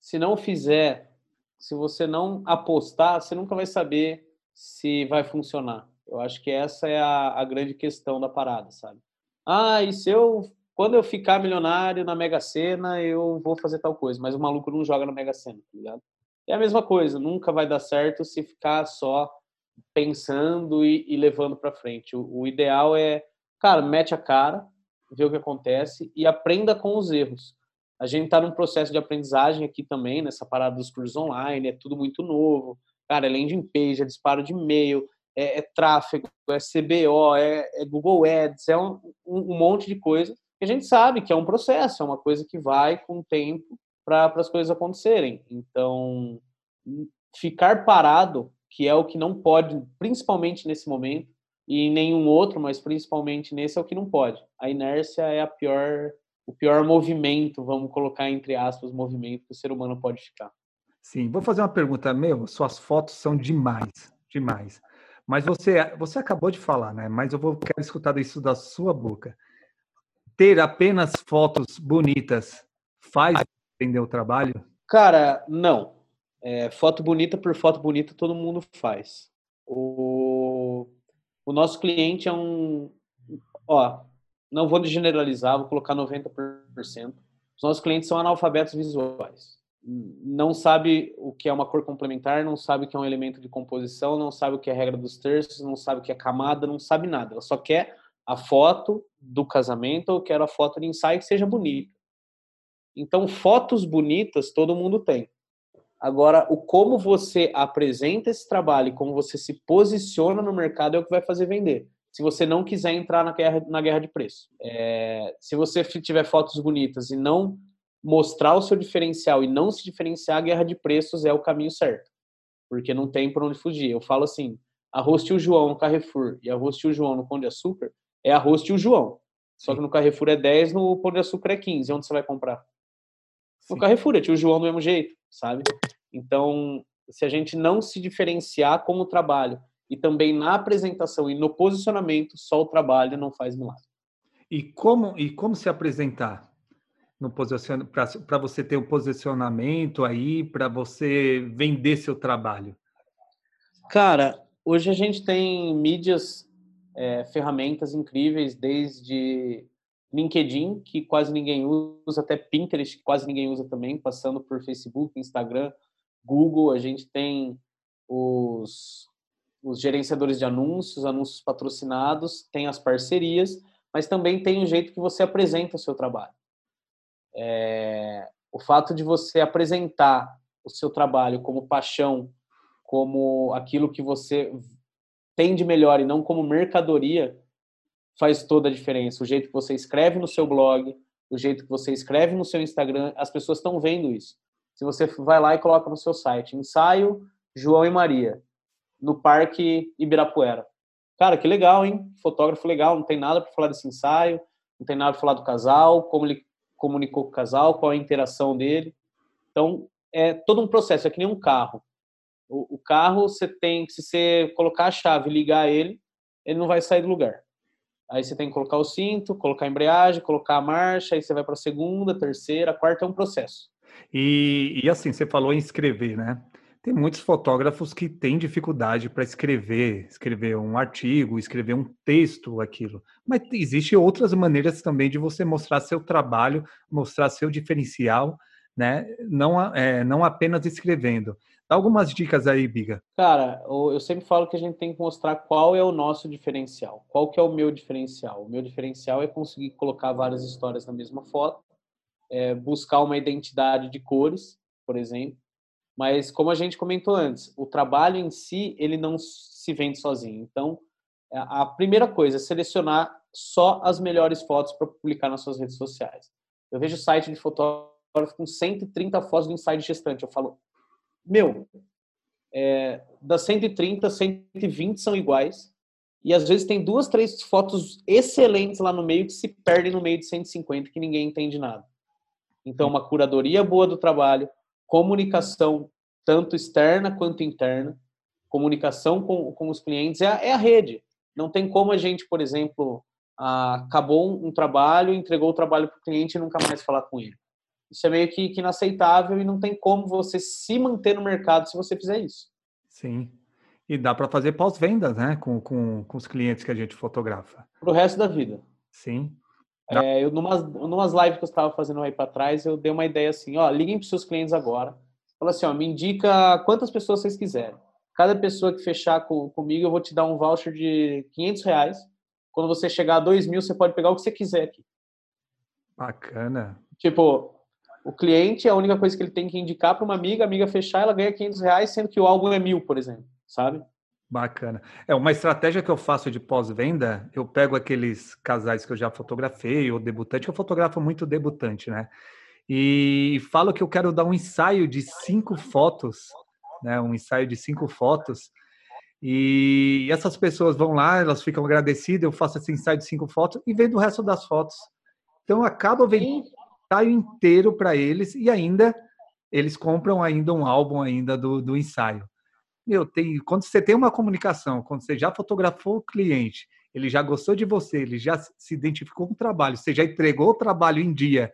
se não fizer, se você não apostar, você nunca vai saber se vai funcionar. Eu acho que essa é a, a grande questão da parada, sabe? Ah, e se eu, quando eu ficar milionário na Mega Sena, eu vou fazer tal coisa, mas o maluco não joga na Mega Sena, tá ligado? É a mesma coisa, nunca vai dar certo se ficar só pensando e, e levando para frente. O, o ideal é, cara, mete a cara, vê o que acontece e aprenda com os erros. A gente está num processo de aprendizagem aqui também, nessa parada dos cursos online, é tudo muito novo. Cara, é landing page, é disparo de e-mail, é, é tráfego, é CBO, é, é Google Ads, é um, um, monte de coisa que a gente sabe que é um processo, é uma coisa que vai com o tempo para as coisas acontecerem. Então, ficar parado, que é o que não pode, principalmente nesse momento, e nenhum outro, mas principalmente nesse é o que não pode. A inércia é a pior, o pior movimento, vamos colocar entre aspas, movimento que o ser humano pode ficar. Sim, vou fazer uma pergunta, meu, suas fotos são demais, demais. Mas você, você acabou de falar, né? Mas eu vou quero escutar isso da sua boca. Ter apenas fotos bonitas faz entender o trabalho? Cara, não. É, foto bonita por foto bonita todo mundo faz. O, o nosso cliente é um, ó, não vou generalizar, vou colocar 90%. Os nossos clientes são analfabetos visuais não sabe o que é uma cor complementar, não sabe o que é um elemento de composição, não sabe o que é a regra dos terços, não sabe o que é camada, não sabe nada. Ela só quer a foto do casamento ou quer a foto de ensaio que seja bonita. Então, fotos bonitas todo mundo tem. Agora, o como você apresenta esse trabalho, como você se posiciona no mercado é o que vai fazer vender. Se você não quiser entrar na guerra, na guerra de preço. É, se você tiver fotos bonitas e não mostrar o seu diferencial e não se diferenciar, a guerra de preços é o caminho certo. Porque não tem por onde fugir. Eu falo assim, arroz tio João no Carrefour e arroz tio João no Pão de Açúcar é arroz tio João. Só que no Carrefour é 10, no Pão de Açúcar é 15. Onde você vai comprar? Sim. No Carrefour é tio João do mesmo jeito, sabe? Então, se a gente não se diferenciar como trabalho e também na apresentação e no posicionamento, só o trabalho não faz milagre. E como, e como se apresentar? no para você ter um posicionamento aí, para você vender seu trabalho? Cara, hoje a gente tem mídias, é, ferramentas incríveis, desde LinkedIn, que quase ninguém usa, até Pinterest, que quase ninguém usa também, passando por Facebook, Instagram, Google. A gente tem os, os gerenciadores de anúncios, anúncios patrocinados, tem as parcerias, mas também tem o jeito que você apresenta o seu trabalho. É, o fato de você apresentar o seu trabalho como paixão, como aquilo que você tem de melhor e não como mercadoria, faz toda a diferença. O jeito que você escreve no seu blog, o jeito que você escreve no seu Instagram, as pessoas estão vendo isso. Se você vai lá e coloca no seu site, ensaio João e Maria, no Parque Ibirapuera. Cara, que legal, hein? Fotógrafo legal, não tem nada para falar desse ensaio, não tem nada para falar do casal, como ele comunicou com o casal, qual a interação dele. Então, é todo um processo, é que nem um carro. O, o carro, você tem que, se você colocar a chave e ligar ele, ele não vai sair do lugar. Aí você tem que colocar o cinto, colocar a embreagem, colocar a marcha, aí você vai para a segunda, terceira, quarta, é um processo. E, e assim, você falou em escrever, né? Tem muitos fotógrafos que têm dificuldade para escrever, escrever um artigo, escrever um texto, aquilo. Mas existem outras maneiras também de você mostrar seu trabalho, mostrar seu diferencial, né? Não, é, não apenas escrevendo. Dá algumas dicas aí, Biga. Cara, eu sempre falo que a gente tem que mostrar qual é o nosso diferencial. Qual que é o meu diferencial? O meu diferencial é conseguir colocar várias histórias na mesma foto, é buscar uma identidade de cores, por exemplo. Mas como a gente comentou antes, o trabalho em si ele não se vende sozinho. Então, a primeira coisa é selecionar só as melhores fotos para publicar nas suas redes sociais. Eu vejo site de fotógrafo com 130 fotos do inside gestante. Eu falo, meu, é, das 130, 120 são iguais. E às vezes tem duas, três fotos excelentes lá no meio que se perdem no meio de 150 que ninguém entende nada. Então, uma curadoria boa do trabalho, comunicação tanto externa quanto interna, comunicação com, com os clientes é a, é a rede. Não tem como a gente, por exemplo, acabou um trabalho, entregou o trabalho para o cliente e nunca mais falar com ele. Isso é meio que, que inaceitável e não tem como você se manter no mercado se você fizer isso. Sim. E dá para fazer pós-vendas, né? Com, com, com os clientes que a gente fotografa. Para o resto da vida. Sim. É, eu, numas, numas lives que eu estava fazendo aí para trás, eu dei uma ideia assim: ó, liguem para seus clientes agora. Fala assim: ó, me indica quantas pessoas vocês quiserem. Cada pessoa que fechar com, comigo, eu vou te dar um voucher de 500 reais. Quando você chegar a 2 mil, você pode pegar o que você quiser aqui. Bacana. Tipo, o cliente, a única coisa que ele tem que indicar para uma amiga, a amiga fechar, ela ganha 500 reais, sendo que o álbum é mil, por exemplo, sabe? Bacana. É uma estratégia que eu faço de pós-venda. Eu pego aqueles casais que eu já fotografei, ou debutante, eu fotografo muito debutante, né? E falo que eu quero dar um ensaio de cinco fotos, né? Um ensaio de cinco fotos. E essas pessoas vão lá, elas ficam agradecidas. Eu faço esse ensaio de cinco fotos e vendo o resto das fotos. Então acaba vendo ensaio inteiro para eles e ainda eles compram ainda um álbum ainda do, do ensaio. Meu, tem, quando você tem uma comunicação, quando você já fotografou o cliente, ele já gostou de você, ele já se identificou com o trabalho, você já entregou o trabalho em dia.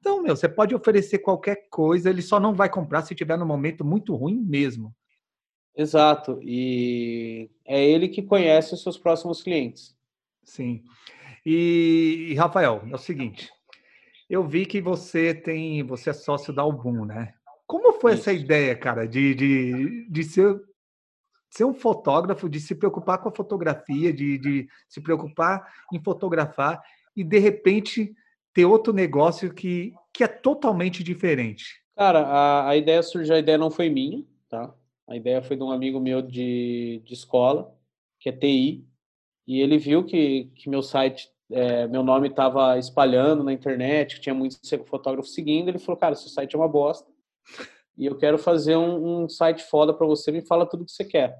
Então, meu, você pode oferecer qualquer coisa, ele só não vai comprar se tiver no momento muito ruim mesmo. Exato. E é ele que conhece os seus próximos clientes. Sim. E, e Rafael, é o seguinte, eu vi que você tem, você é sócio da Album, né? Foi essa ideia, cara, de, de, de ser, ser um fotógrafo, de se preocupar com a fotografia, de, de se preocupar em fotografar e de repente ter outro negócio que, que é totalmente diferente? Cara, a, a ideia surgiu, a ideia não foi minha, tá? A ideia foi de um amigo meu de, de escola, que é TI, e ele viu que, que meu site é, meu nome estava espalhando na internet, que tinha muitos fotógrafos seguindo, ele falou, cara, seu site é uma bosta e eu quero fazer um, um site foda para você, me fala tudo que você quer.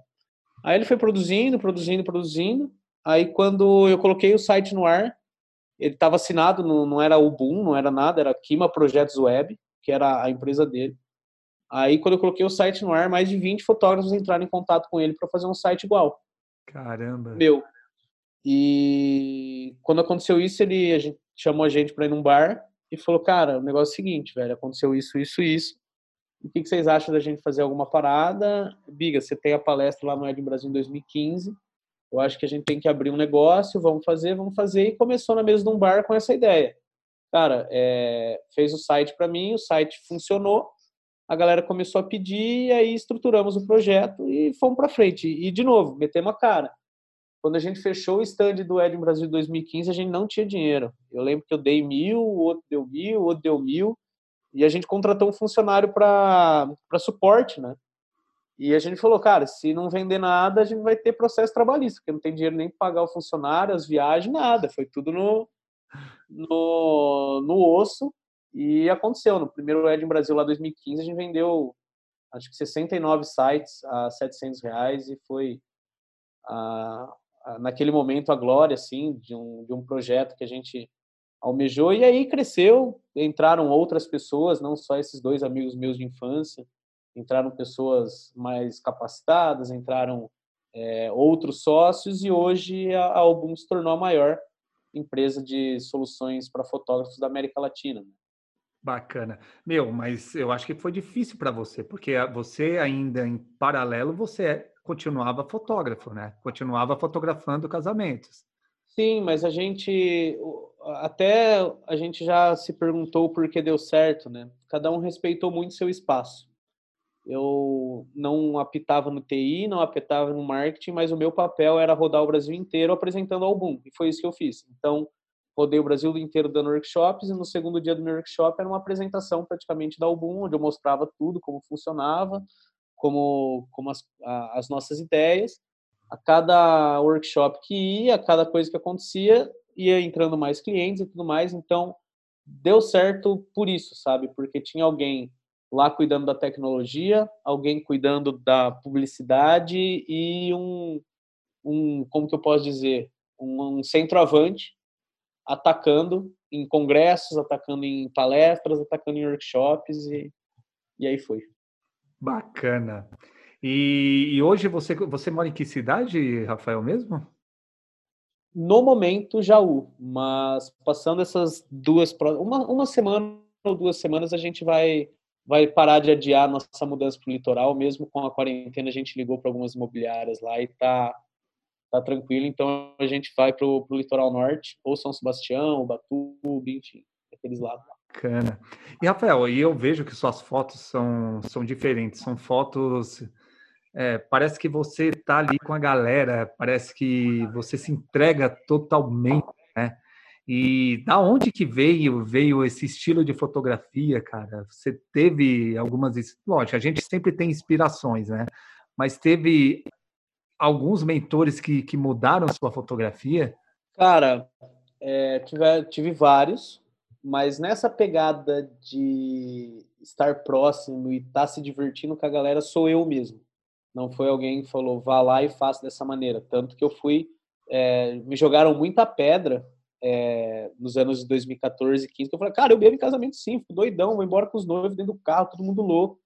Aí ele foi produzindo, produzindo, produzindo. Aí quando eu coloquei o site no ar, ele estava assinado, não, não era o Boom, não era nada, era Kima Projetos Web, que era a empresa dele. Aí quando eu coloquei o site no ar, mais de 20 fotógrafos entraram em contato com ele para fazer um site igual. Caramba. Meu. E quando aconteceu isso, ele a gente, chamou a gente para ir num bar e falou: Cara, o negócio é o seguinte, velho, aconteceu isso, isso, isso. O que, vocês acham da gente fazer alguma parada? Biga, você tem a palestra lá no Ed Brasil em 2015. Eu acho que a gente tem que abrir um negócio, vamos fazer, vamos fazer. E começou na mesa de um bar com essa ideia. Cara, é, fez o site para mim, o site funcionou, a galera começou a pedir, e aí estruturamos o projeto e fomos para frente. E, de novo, metemos a cara. Quando a gente fechou o stand do Ed Brasil 2015, a gente não tinha dinheiro. Eu lembro que eu dei mil, o outro deu mil, o outro deu mil, e a gente contratou um funcionário para suporte, né? E a gente falou, cara, se não vender nada, a gente vai ter processo trabalhista, porque não tem dinheiro nem para pagar o funcionário, as viagens, nada. Foi tudo no, no, no osso. E aconteceu. No primeiro Ed Brasil, lá 2015, a gente vendeu acho que 69 sites a 700 reais e foi a, naquele momento a glória assim de um, de um projeto que a gente almejou e aí cresceu entraram outras pessoas não só esses dois amigos meus de infância entraram pessoas mais capacitadas entraram é, outros sócios e hoje a, Album se tornou a maior empresa de soluções para fotógrafos da América Latina né? Bacana. Meu, mas eu acho que foi difícil para você, porque você ainda em paralelo, você continuava fotógrafo, né? Continuava fotografando casamentos. Sim, mas a gente até a gente já se perguntou por que deu certo, né? Cada um respeitou muito seu espaço. eu não apitava no TI, não apitava no marketing, mas o meu papel era rodar o Brasil inteiro apresentando ao e foi isso que eu fiz. Então, rodei o Brasil inteiro dando workshops, e no segundo dia do meu workshop era uma apresentação praticamente da Album, onde eu mostrava tudo, como funcionava, como, como as, a, as nossas ideias. A cada workshop que ia, a cada coisa que acontecia, ia entrando mais clientes e tudo mais, então deu certo por isso, sabe? Porque tinha alguém lá cuidando da tecnologia, alguém cuidando da publicidade e um, um como que eu posso dizer, um, um centroavante atacando em congressos, atacando em palestras, atacando em workshops e, e aí foi. Bacana. E, e hoje você, você mora em que cidade, Rafael, mesmo? No momento, Jaú, mas passando essas duas, uma, uma semana ou duas semanas, a gente vai vai parar de adiar nossa mudança para o litoral, mesmo com a quarentena, a gente ligou para algumas imobiliárias lá e tá, tá tranquilo, então a gente vai para o litoral norte, ou São Sebastião, Batuba, enfim, aqueles lados lá. Bacana. E Rafael, eu vejo que suas fotos são, são diferentes, são fotos. É, parece que você está ali com a galera, parece que você se entrega totalmente, né? E da onde que veio veio esse estilo de fotografia, cara? Você teve algumas, lógico, a gente sempre tem inspirações, né? Mas teve alguns mentores que, que mudaram sua fotografia? Cara, é, tive, tive vários, mas nessa pegada de estar próximo e estar tá se divertindo com a galera sou eu mesmo. Não foi alguém que falou vá lá e faça dessa maneira. Tanto que eu fui, é, me jogaram muita pedra é, nos anos de 2014 e 15, que eu falei, cara, eu bebo em casamento sim, fico doidão, vou embora com os noivos dentro do carro, todo mundo louco.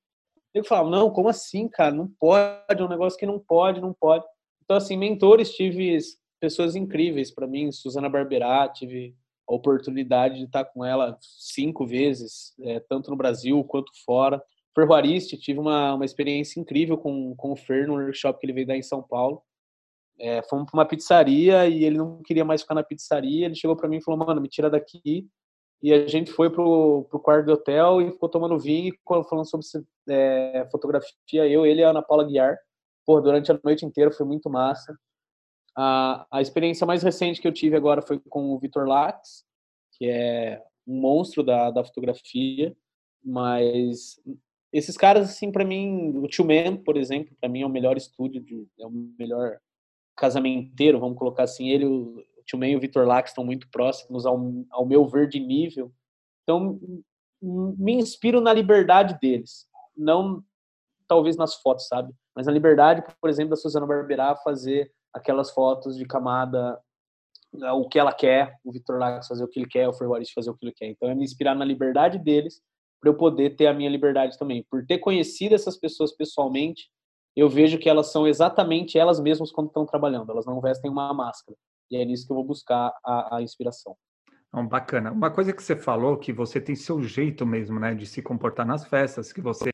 Eu falava, não, como assim, cara? Não pode, é um negócio que não pode, não pode. Então, assim, mentores, tive pessoas incríveis para mim, Suzana Barberá, tive a oportunidade de estar com ela cinco vezes, é, tanto no Brasil quanto fora. Ferroariste, tive uma, uma experiência incrível com, com o Fer no workshop que ele veio dar em São Paulo. É, fomos para uma pizzaria e ele não queria mais ficar na pizzaria. Ele chegou para mim e falou: Mano, me tira daqui. E a gente foi pro, pro quarto do hotel e ficou tomando vinho e falando sobre é, fotografia. Eu, ele e a Ana Paula Guiar. Pô, durante a noite inteira foi muito massa. A, a experiência mais recente que eu tive agora foi com o Vitor Lax, que é um monstro da, da fotografia. Mas esses caras, assim, para mim, o Tio Man, por exemplo, para mim é o melhor estúdio, de, é o melhor casamenteiro, vamos colocar assim, ele, o Tio Man e o Vitor Lax estão muito próximos ao, ao meu ver de nível. Então, me inspiro na liberdade deles, não talvez nas fotos, sabe? Mas na liberdade, por exemplo, da Suzana Barberá fazer aquelas fotos de camada o que ela quer, o Vitor Lax fazer o que ele quer, o Ferroarist fazer o que ele quer. Então é me inspirar na liberdade deles para eu poder ter a minha liberdade também. Por ter conhecido essas pessoas pessoalmente, eu vejo que elas são exatamente elas mesmas quando estão trabalhando, elas não vestem uma máscara. E é nisso que eu vou buscar a, a inspiração. Então, bacana. Uma coisa que você falou, que você tem seu jeito mesmo, né, de se comportar nas festas, que você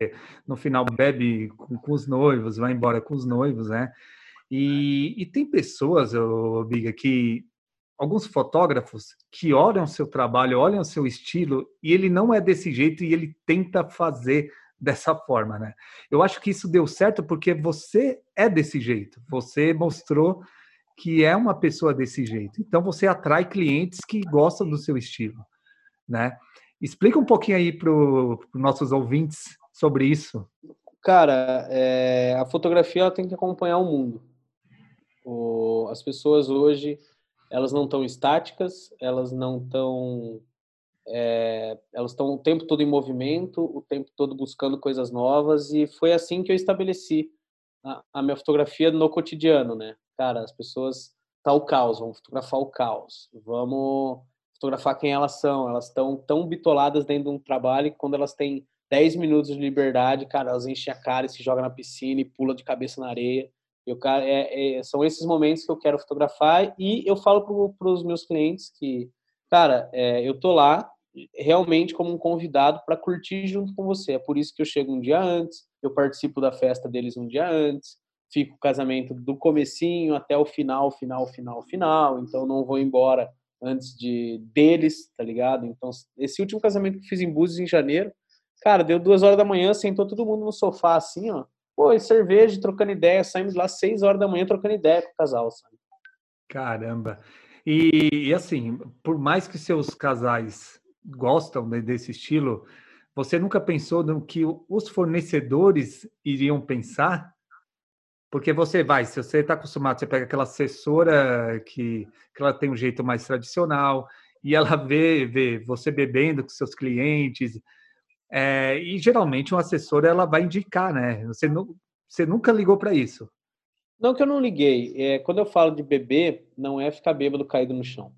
no final bebe com, com os noivos, vai embora com os noivos, né? E, e tem pessoas, ô, Biga, que alguns fotógrafos que olham seu trabalho, olham seu estilo, e ele não é desse jeito e ele tenta fazer dessa forma, né? Eu acho que isso deu certo porque você é desse jeito. Você mostrou que é uma pessoa desse jeito. Então você atrai clientes que gostam do seu estilo, né? Explica um pouquinho aí para os nossos ouvintes sobre isso. Cara, é, a fotografia tem que acompanhar o mundo. O, as pessoas hoje elas não estão estáticas, elas não estão é, elas estão o tempo todo em movimento, o tempo todo buscando coisas novas e foi assim que eu estabeleci a, a minha fotografia no cotidiano, né? Cara, as pessoas tá o caos, vamos fotografar o caos, vamos fotografar quem elas são, elas estão tão bitoladas dentro de um trabalho que quando elas têm 10 minutos de liberdade, cara, elas enchem a cara e se jogam na piscina e pula de cabeça na areia. Eu, é, é, são esses momentos que eu quero fotografar e eu falo para os meus clientes que, cara, é, eu tô lá realmente como um convidado para curtir junto com você. É por isso que eu chego um dia antes, eu participo da festa deles um dia antes, fico o casamento do comecinho até o final, final, final, final. Então não vou embora antes de deles, tá ligado? Então esse último casamento que fiz em Búzios em janeiro, Cara, deu duas horas da manhã, sentou todo mundo no sofá assim, ó. Pô, e cerveja, trocando ideia, saímos lá seis horas da manhã trocando ideia com o casal, sabe? Caramba. E, e assim, por mais que seus casais gostam desse estilo, você nunca pensou no que os fornecedores iriam pensar? Porque você vai, se você está acostumado, você pega aquela assessora que, que ela tem um jeito mais tradicional e ela vê, vê você bebendo com seus clientes, é, e geralmente uma assessora ela vai indicar, né? Você, não, você nunca ligou para isso? Não que eu não liguei. É, quando eu falo de beber, não é ficar bêbado caído no chão.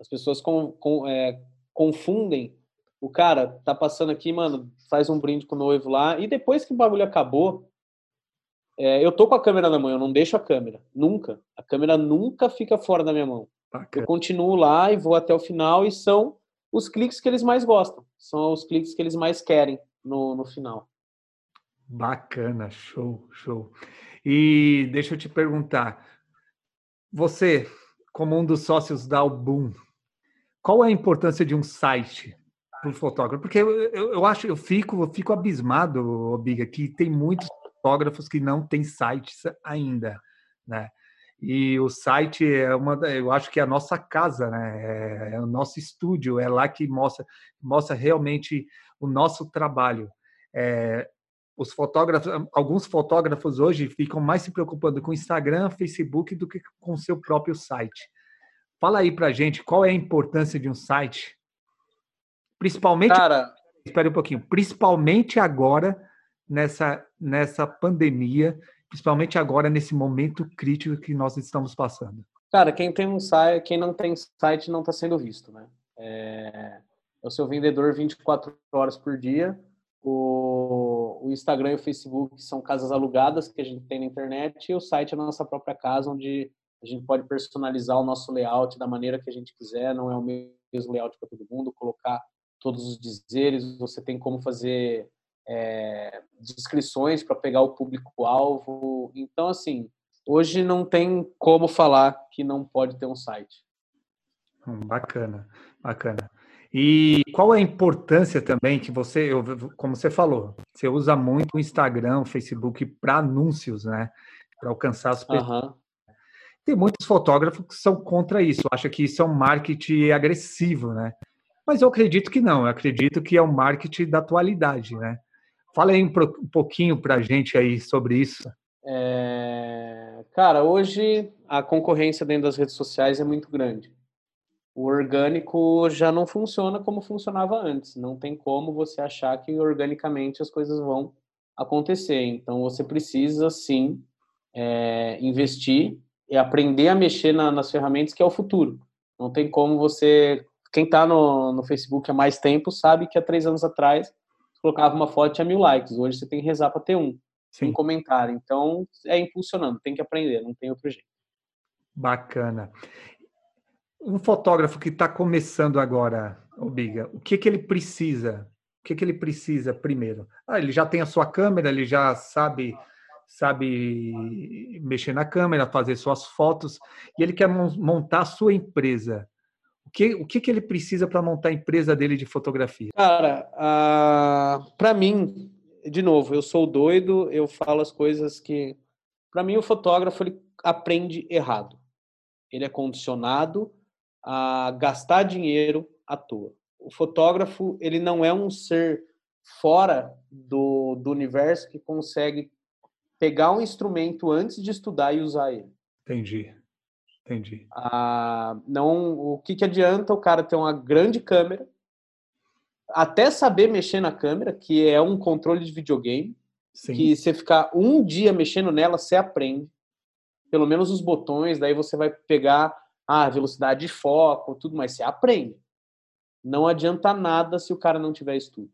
As pessoas com, com, é, confundem. O cara tá passando aqui, mano, faz um brinde com o noivo lá, e depois que o bagulho acabou, é, eu tô com a câmera na mão, eu não deixo a câmera. Nunca. A câmera nunca fica fora da minha mão. Bacana. Eu continuo lá e vou até o final, e são os cliques que eles mais gostam. São os cliques que eles mais querem no, no final. Bacana, show, show. E deixa eu te perguntar, você, como um dos sócios da Album, qual é a importância de um site para o fotógrafo? Porque eu, eu, eu, acho, eu fico, eu fico abismado, Biga, que tem muitos fotógrafos que não têm sites ainda, né? E o site é uma, eu acho que é a nossa casa, né? É, é o nosso estúdio, é lá que mostra, mostra realmente o nosso trabalho. É, os fotógrafos, alguns fotógrafos hoje ficam mais se preocupando com Instagram, Facebook do que com o seu próprio site. Fala aí pra gente qual é a importância de um site, principalmente. Cara, espere um pouquinho, principalmente agora nessa nessa pandemia principalmente agora nesse momento crítico que nós estamos passando? Cara, quem tem um site, quem não tem site não está sendo visto, né? É, é o seu vendedor 24 horas por dia. O, o Instagram e o Facebook são casas alugadas que a gente tem na internet e o site é a nossa própria casa, onde a gente pode personalizar o nosso layout da maneira que a gente quiser, não é o mesmo layout para todo mundo, colocar todos os dizeres, você tem como fazer é, descrições para pegar o público-alvo. Então, assim, hoje não tem como falar que não pode ter um site. Hum, bacana, bacana. E qual é a importância também que você, como você falou, você usa muito o Instagram, o Facebook para anúncios, né? Para alcançar as pessoas. Uhum. Tem muitos fotógrafos que são contra isso, acham que isso é um marketing agressivo, né? Mas eu acredito que não, eu acredito que é um marketing da atualidade, né? Fala aí um, pouquinho para a gente aí sobre isso. É... Cara, hoje a concorrência dentro das redes sociais é muito grande. O orgânico já não funciona como funcionava antes. Não tem como você achar que organicamente as coisas vão acontecer. Então você precisa sim é, investir e aprender a mexer na, nas ferramentas que é o futuro. Não tem como você. Quem está no, no Facebook há mais tempo sabe que há três anos atrás colocava uma foto e tinha mil likes. Hoje você tem que rezar para ter um, Sim. um comentário. Então, é impulsionando, tem que aprender, não tem outro jeito. Bacana. Um fotógrafo que está começando agora, o Biga, o que, que ele precisa? O que, que ele precisa primeiro? Ah, ele já tem a sua câmera, ele já sabe sabe mexer na câmera, fazer suas fotos, e ele quer montar a sua empresa que, o que, que ele precisa para montar a empresa dele de fotografia? Cara, para mim, de novo, eu sou doido, eu falo as coisas que. Para mim, o fotógrafo ele aprende errado. Ele é condicionado a gastar dinheiro à toa. O fotógrafo ele não é um ser fora do, do universo que consegue pegar um instrumento antes de estudar e usar ele. Entendi. Entendi. Ah, não, o que, que adianta o cara ter uma grande câmera, até saber mexer na câmera, que é um controle de videogame, Sim. que você ficar um dia mexendo nela, você aprende. Pelo menos os botões, daí você vai pegar a ah, velocidade de foco, tudo, mas você aprende. Não adianta nada se o cara não tiver estudo.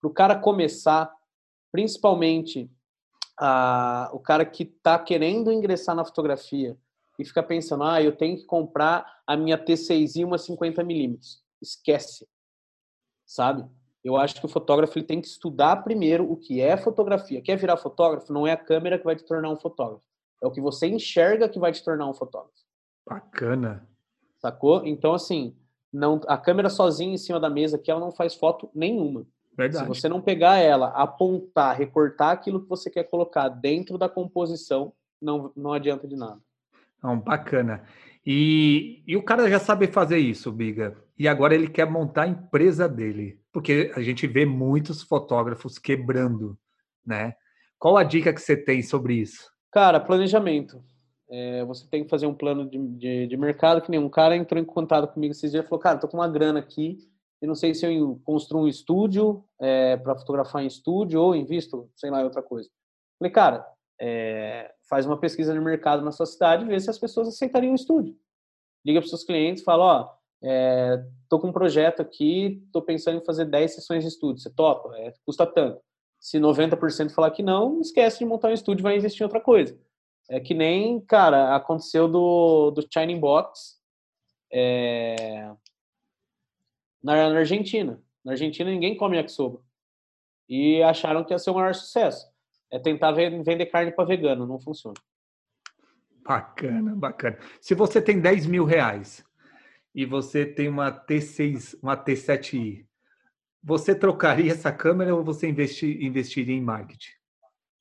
Para o cara começar, principalmente ah, o cara que está querendo ingressar na fotografia, e fica pensando, ah, eu tenho que comprar a minha T6i uma 50mm. Esquece, sabe? Eu acho que o fotógrafo ele tem que estudar primeiro o que é fotografia. Quer virar fotógrafo? Não é a câmera que vai te tornar um fotógrafo. É o que você enxerga que vai te tornar um fotógrafo. Bacana. Sacou? Então, assim, não, a câmera sozinha em cima da mesa aqui, ela não faz foto nenhuma. Verdade. Se você não pegar ela, apontar, recortar aquilo que você quer colocar dentro da composição, não, não adianta de nada. Não, bacana. E, e o cara já sabe fazer isso, Biga. E agora ele quer montar a empresa dele. Porque a gente vê muitos fotógrafos quebrando, né? Qual a dica que você tem sobre isso? Cara, planejamento. É, você tem que fazer um plano de, de, de, mercado, que nem um cara entrou em contato comigo esses dias e falou, cara, tô com uma grana aqui, eu não sei se eu construo um estúdio é, para fotografar em estúdio ou invisto, sei lá, em outra coisa. Falei, cara, é, faz uma pesquisa de mercado na sua cidade e vê se as pessoas aceitariam um estúdio. Liga para seus clientes e fala, ó, é, tô com um projeto aqui, tô pensando em fazer 10 sessões de estúdio, você topa? É, custa tanto. Se 90% falar que não, esquece de montar um estúdio vai investir em outra coisa. É que nem, cara, aconteceu do, do Shining Box é, na, na, Argentina. Na Argentina ninguém come yakisoba. E acharam que ia ser o maior sucesso. É tentar vender carne para vegano, não funciona. Bacana, bacana. Se você tem 10 mil reais e você tem uma T6, uma T7i, você trocaria essa câmera ou você investir, investiria em marketing?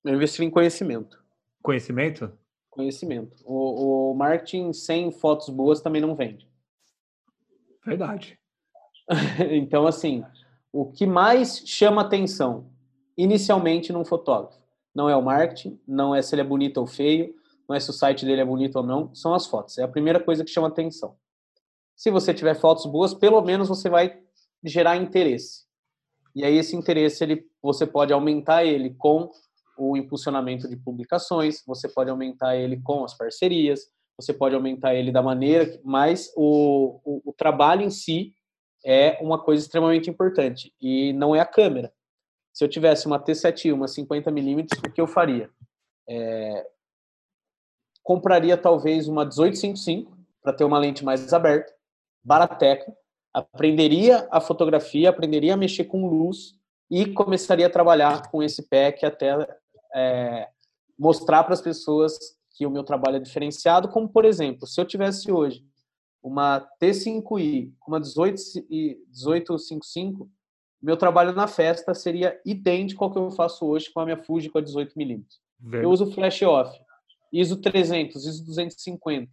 Eu investiria em conhecimento. Conhecimento? Conhecimento. O, o marketing sem fotos boas também não vende. Verdade. então, assim, o que mais chama atenção inicialmente num fotógrafo não é o marketing, não é se ele é bonito ou feio, não é se o site dele é bonito ou não, são as fotos. É a primeira coisa que chama atenção. Se você tiver fotos boas, pelo menos você vai gerar interesse. E aí esse interesse ele, você pode aumentar ele com o impulsionamento de publicações, você pode aumentar ele com as parcerias, você pode aumentar ele da maneira, mas o, o, o trabalho em si é uma coisa extremamente importante e não é a câmera. Se eu tivesse uma T7i, uma 50mm, o que eu faria? É, compraria talvez uma 1855 para ter uma lente mais aberta, barateca, aprenderia a fotografia, aprenderia a mexer com luz e começaria a trabalhar com esse pack até é, mostrar para as pessoas que o meu trabalho é diferenciado, como por exemplo, se eu tivesse hoje uma T5i com uma 18, 1855, meu trabalho na festa seria idêntico ao que eu faço hoje com a minha Fuji com a 18mm. Eu uso flash off, ISO 300, ISO 250,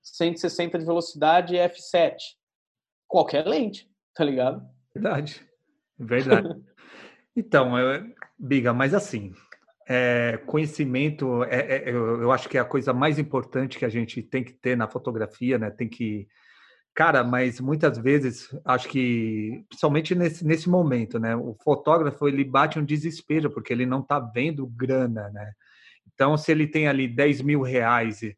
160 de velocidade e f7. Qualquer lente, tá ligado? Verdade. Verdade. então, eu, Biga, mas assim, é, conhecimento, é, é, eu, eu, acho que é a coisa mais importante que a gente tem que ter na fotografia, né? Tem que. Cara, mas muitas vezes, acho que, principalmente nesse, nesse momento, né? O fotógrafo, ele bate um desespero, porque ele não está vendo grana, né? Então, se ele tem ali 10 mil reais e,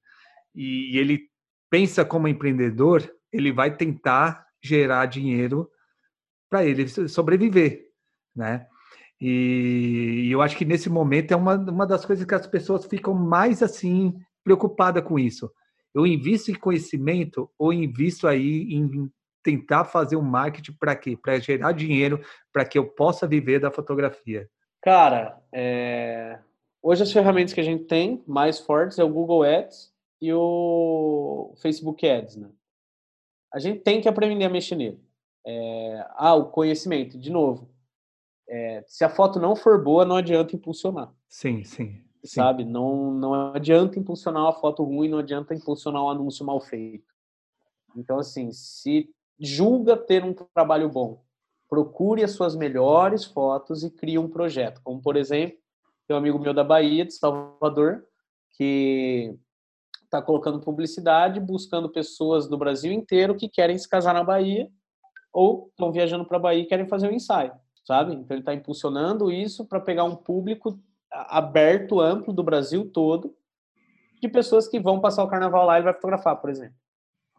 e ele pensa como empreendedor, ele vai tentar gerar dinheiro para ele sobreviver, né? E, eu acho que nesse momento é uma, uma das coisas que as pessoas ficam mais assim preocupadas com isso. Eu invisto em conhecimento ou invisto aí em tentar fazer um marketing para quê? Para gerar dinheiro, para que eu possa viver da fotografia. Cara, é... hoje as ferramentas que a gente tem mais fortes é o Google Ads e o Facebook Ads, né? A gente tem que aprender a mexer nele. É... Ah, o conhecimento, de novo é, se a foto não for boa, não adianta impulsionar. Sim, sim. Sabe? Não, não adianta impulsionar uma foto ruim, não adianta impulsionar um anúncio mal feito. Então, assim, se julga ter um trabalho bom, procure as suas melhores fotos e crie um projeto. Como, por exemplo, tem um amigo meu da Bahia, de Salvador, que está colocando publicidade, buscando pessoas do Brasil inteiro que querem se casar na Bahia ou estão viajando para a Bahia e querem fazer um ensaio sabe? Então ele está impulsionando isso para pegar um público aberto, amplo do Brasil todo, de pessoas que vão passar o carnaval lá e vai fotografar, por exemplo.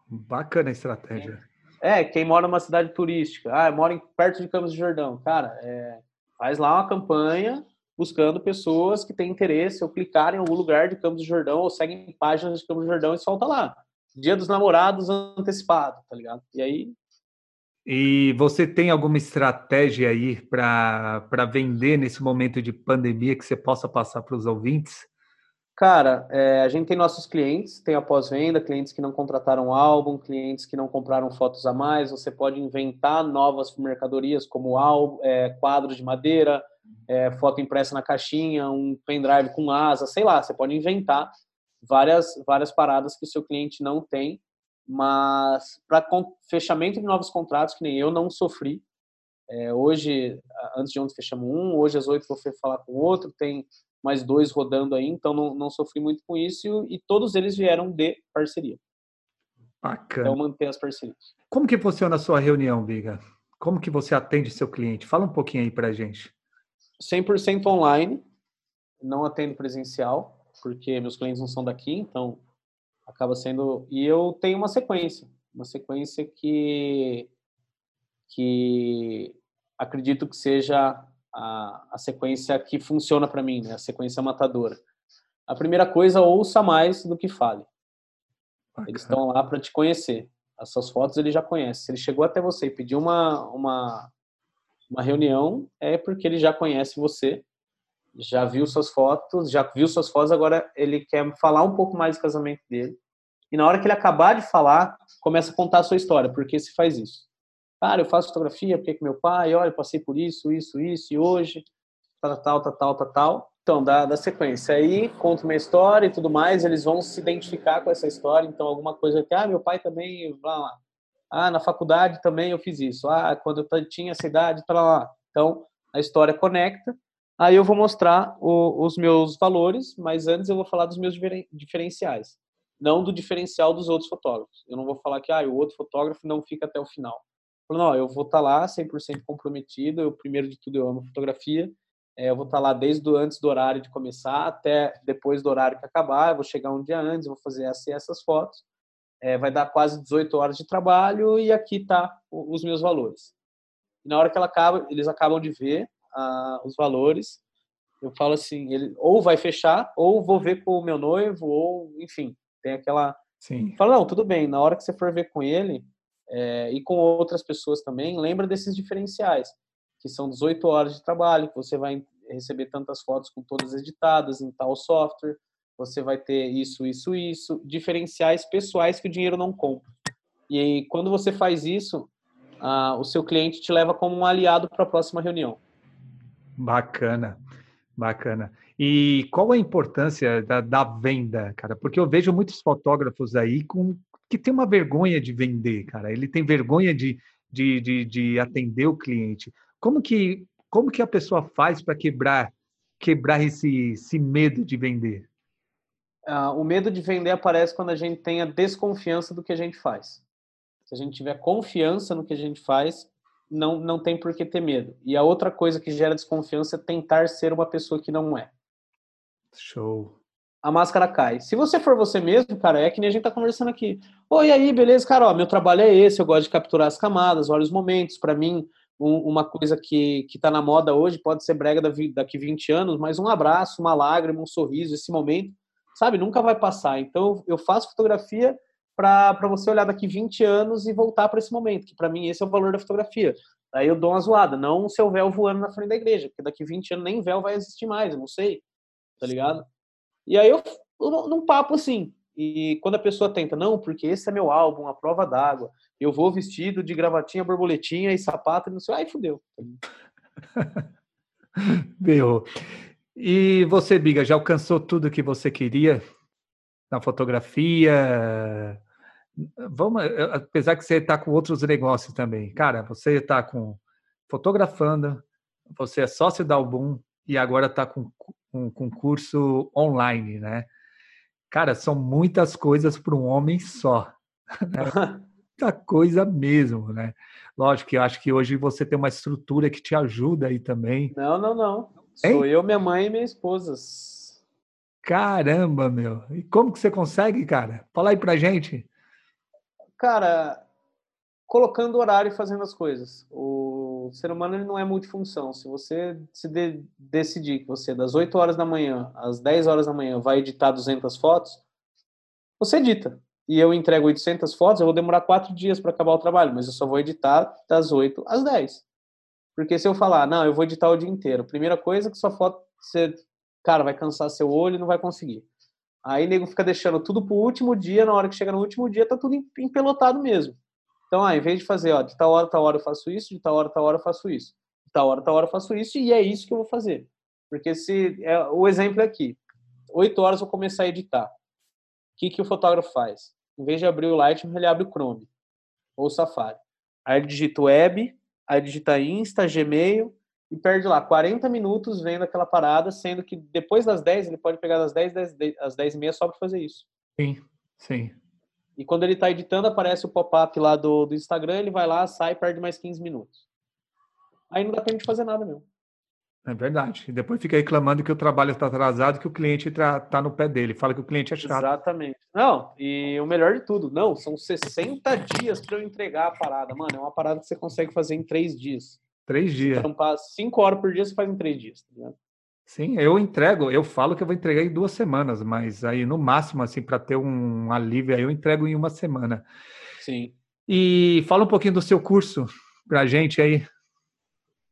Bacana a estratégia. É, quem mora numa cidade turística, ah, mora perto de Campos do Jordão, cara, é, faz lá uma campanha buscando pessoas que têm interesse ou clicarem em algum lugar de Campos do Jordão ou seguem páginas de Campos do Jordão e solta lá. Dia dos namorados antecipado, tá ligado? E aí e você tem alguma estratégia aí para vender nesse momento de pandemia que você possa passar para os ouvintes? Cara, é, a gente tem nossos clientes, tem a pós-venda, clientes que não contrataram álbum, clientes que não compraram fotos a mais. Você pode inventar novas mercadorias como álbum, é, quadros de madeira, é, foto impressa na caixinha, um pendrive com asa, sei lá. Você pode inventar várias várias paradas que o seu cliente não tem, mas para fechamento de novos contratos, que nem eu não sofri. É, hoje, antes de ontem fechamos um, hoje às oito vou falar com outro, tem mais dois rodando aí, então não, não sofri muito com isso e todos eles vieram de parceria. Bacana. Então manter as parcerias. Como que funciona a sua reunião, Biga? Como que você atende seu cliente? Fala um pouquinho aí pra gente. 100% online, não atendo presencial, porque meus clientes não são daqui, então acaba sendo e eu tenho uma sequência, uma sequência que que acredito que seja a, a sequência que funciona para mim, né? a sequência matadora. A primeira coisa, ouça mais do que fale. Bacana. Eles estão lá para te conhecer. As suas fotos ele já conhece. Se ele chegou até você e pediu uma, uma, uma reunião, é porque ele já conhece você, já viu suas fotos, já viu suas fotos, agora ele quer falar um pouco mais do casamento dele. E na hora que ele acabar de falar, começa a contar a sua história, porque se faz isso. Cara, eu faço fotografia porque que meu pai, olha, passei por isso, isso, isso, e hoje, tal, tal, tal, tal, tal, tal. Então, da, da sequência. Aí, conto minha história e tudo mais, eles vão se identificar com essa história. Então, alguma coisa que, ah, meu pai também, blá, blá. Ah, na faculdade também eu fiz isso. Ah, quando eu tinha essa idade, blá, blá. Então, a história conecta. Aí eu vou mostrar o, os meus valores, mas antes eu vou falar dos meus diferenciais. Não do diferencial dos outros fotógrafos. Eu não vou falar que ah, o outro fotógrafo não fica até o final. Não, eu vou estar tá lá 100% comprometido, eu, primeiro de tudo eu amo fotografia, é, eu vou estar tá lá desde o, antes do horário de começar até depois do horário que acabar, eu vou chegar um dia antes, vou fazer essa, essas fotos, é, vai dar quase 18 horas de trabalho e aqui tá os meus valores. E na hora que ela acaba, eles acabam de ver os valores, eu falo assim, ele ou vai fechar, ou vou ver com o meu noivo, ou enfim, tem aquela... Sim. Fala, não, tudo bem, na hora que você for ver com ele, é, e com outras pessoas também, lembra desses diferenciais, que são 18 horas de trabalho, que você vai receber tantas fotos com todas editadas em tal software, você vai ter isso, isso, isso, diferenciais pessoais que o dinheiro não compra. E aí, quando você faz isso, ah, o seu cliente te leva como um aliado para a próxima reunião. Bacana, bacana. E qual a importância da, da, venda, cara? Porque eu vejo muitos fotógrafos aí com que tem uma vergonha de vender, cara. Ele tem vergonha de, de, de, de atender o cliente. Como que, como que a pessoa faz para quebrar, quebrar esse, esse medo de vender? Uh, o medo de vender aparece quando a gente tem a desconfiança do que a gente faz. Se a gente tiver confiança no que a gente faz, não, não tem por que ter medo. E a outra coisa que gera desconfiança é tentar ser uma pessoa que não é. Show a máscara cai. Se você for você mesmo, cara, é que nem a gente tá conversando aqui. Oi, aí, beleza, cara, ó, meu trabalho é esse, eu gosto de capturar as camadas, olha os momentos. Para mim, um, uma coisa que, que tá na moda hoje pode ser brega daqui 20 anos, mas um abraço, uma lágrima, um sorriso, esse momento, sabe, nunca vai passar. Então, eu faço fotografia para você olhar daqui 20 anos e voltar para esse momento, que para mim esse é o valor da fotografia. Aí eu dou uma zoada, não o seu véu voando na frente da igreja, porque daqui 20 anos nem véu vai existir mais, eu não sei, tá ligado? E aí eu, num papo assim, e quando a pessoa tenta, não, porque esse é meu álbum, a prova d'água, eu vou vestido de gravatinha, borboletinha e sapato, não sei, aí fudeu. Meu. E você, Biga, já alcançou tudo que você queria na fotografia? Vamos, apesar que você está com outros negócios também. Cara, você está com fotografando, você é sócio da Album e agora está com um concurso online, né? Cara, são muitas coisas para um homem só. Né? Muita coisa mesmo, né? Lógico que eu acho que hoje você tem uma estrutura que te ajuda aí também. Não, não, não. Sou hein? eu, minha mãe e minha esposa. Caramba, meu. E como que você consegue, cara? Fala aí pra gente. Cara, colocando horário e fazendo as coisas. O ser humano ele não é multifunção. Se você se de, decidir que você, das 8 horas da manhã às 10 horas da manhã, vai editar 200 fotos, você edita. E eu entrego 800 fotos, eu vou demorar 4 dias para acabar o trabalho, mas eu só vou editar das 8 às 10. Porque se eu falar, não, eu vou editar o dia inteiro, primeira coisa é que sua foto, você, cara, vai cansar seu olho e não vai conseguir. Aí nego fica deixando tudo pro último dia, na hora que chega no último dia, tá tudo empelotado mesmo. Então, ah, em vez de fazer, ó, de tal hora, tal hora eu faço isso, de tal hora, tal hora eu faço isso, de tal hora, tal hora eu faço isso, e é isso que eu vou fazer. Porque se é, o exemplo é aqui, oito horas eu vou começar a editar. O que, que o fotógrafo faz? Em vez de abrir o Lightroom, ele abre o Chrome ou o Safari. Aí ele digita web, aí digita Insta, Gmail e perde lá 40 minutos vendo aquela parada, sendo que depois das 10 ele pode pegar das 10 às 10 e meia só para fazer isso. Sim, sim. E quando ele está editando, aparece o pop-up lá do, do Instagram, ele vai lá, sai, perde mais 15 minutos. Aí não dá tempo de fazer nada mesmo. É verdade. E depois fica reclamando que o trabalho está atrasado, que o cliente está tá no pé dele. Fala que o cliente é chato. Exatamente. Não, e o melhor de tudo, não, são 60 dias para eu entregar a parada. Mano, é uma parada que você consegue fazer em três dias. Três dias. Então, cinco horas por dia, você faz em três dias, tá? Sim, eu entrego, eu falo que eu vou entregar em duas semanas, mas aí no máximo, assim, para ter um alívio, aí eu entrego em uma semana. Sim. E fala um pouquinho do seu curso pra gente aí.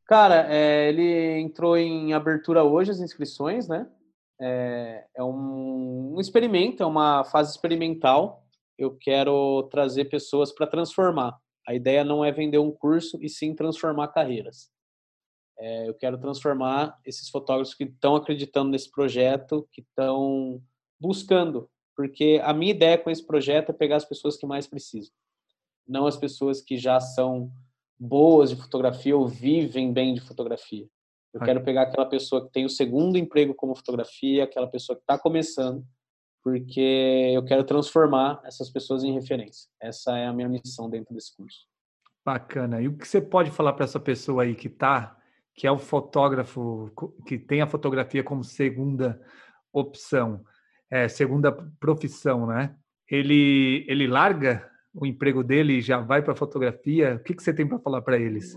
Cara, é, ele entrou em abertura hoje, as inscrições, né? É, é um, um, experimento, é uma fase experimental. Eu quero trazer pessoas para transformar. A ideia não é vender um curso, e sim transformar carreiras. É, eu quero transformar esses fotógrafos que estão acreditando nesse projeto, que estão buscando, porque a minha ideia com esse projeto é pegar as pessoas que mais precisam, não as pessoas que já são boas de fotografia ou vivem bem de fotografia. Eu quero pegar aquela pessoa que tem o segundo emprego como fotografia, aquela pessoa que está começando, porque eu quero transformar essas pessoas em referência. Essa é a minha missão dentro desse curso. Bacana. E o que você pode falar para essa pessoa aí que está, que é o fotógrafo, que tem a fotografia como segunda opção, é, segunda profissão, né? Ele, ele larga o emprego dele e já vai para a fotografia? O que, que você tem para falar para eles?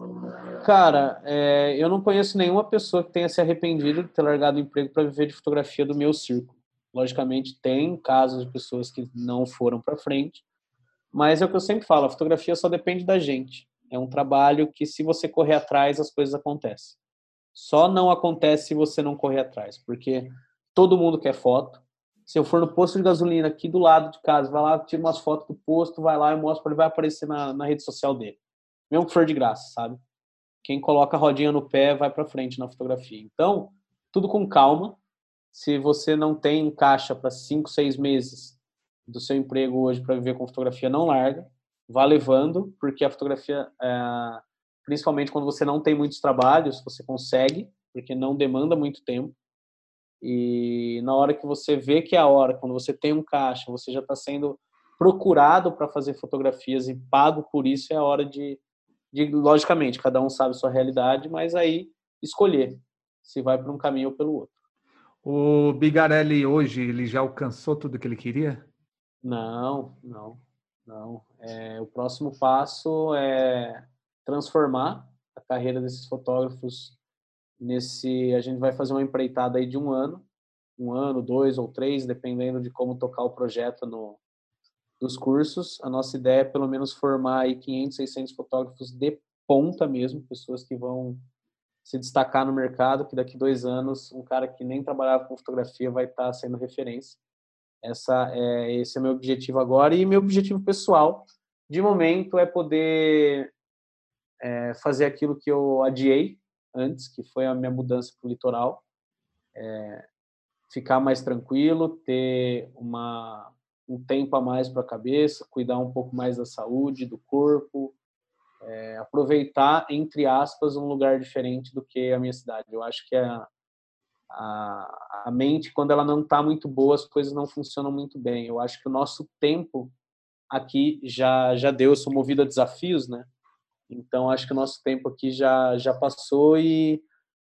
Cara, é, eu não conheço nenhuma pessoa que tenha se arrependido de ter largado o emprego para viver de fotografia do meu círculo. Logicamente, tem casos de pessoas que não foram para frente, mas é o que eu sempre falo: a fotografia só depende da gente. É um trabalho que, se você correr atrás, as coisas acontecem. Só não acontece se você não correr atrás, porque todo mundo quer foto, se eu for no posto de gasolina aqui do lado de casa, vai lá, tira umas fotos do posto, vai lá e mostra para ele, vai aparecer na, na rede social dele. Mesmo que for de graça, sabe? Quem coloca a rodinha no pé vai para frente na fotografia. Então, tudo com calma. Se você não tem caixa para cinco, seis meses do seu emprego hoje para viver com fotografia, não larga. Vá levando, porque a fotografia, é, principalmente quando você não tem muitos trabalhos, você consegue, porque não demanda muito tempo. E na hora que você vê que é a hora, quando você tem um caixa, você já está sendo procurado para fazer fotografias e pago por isso, é a hora de, de, logicamente, cada um sabe sua realidade, mas aí escolher se vai por um caminho ou pelo outro. O Bigarelli hoje, ele já alcançou tudo que ele queria? Não, não, não. É, o próximo passo é transformar a carreira desses fotógrafos Nesse, a gente vai fazer uma empreitada aí de um ano, um ano, dois ou três, dependendo de como tocar o projeto no, dos cursos. A nossa ideia é pelo menos formar aí 500, 600 fotógrafos de ponta mesmo, pessoas que vão se destacar no mercado, que daqui dois anos um cara que nem trabalhava com fotografia vai estar sendo referência. Essa é, esse é meu objetivo agora e meu objetivo pessoal, de momento, é poder é, fazer aquilo que eu adiei antes, que foi a minha mudança para o litoral. É, ficar mais tranquilo, ter uma, um tempo a mais para a cabeça, cuidar um pouco mais da saúde, do corpo, é, aproveitar, entre aspas, um lugar diferente do que a minha cidade. Eu acho que a, a, a mente, quando ela não está muito boa, as coisas não funcionam muito bem. Eu acho que o nosso tempo aqui já, já deu. Eu sou movido a desafios, né? Então, acho que o nosso tempo aqui já, já passou e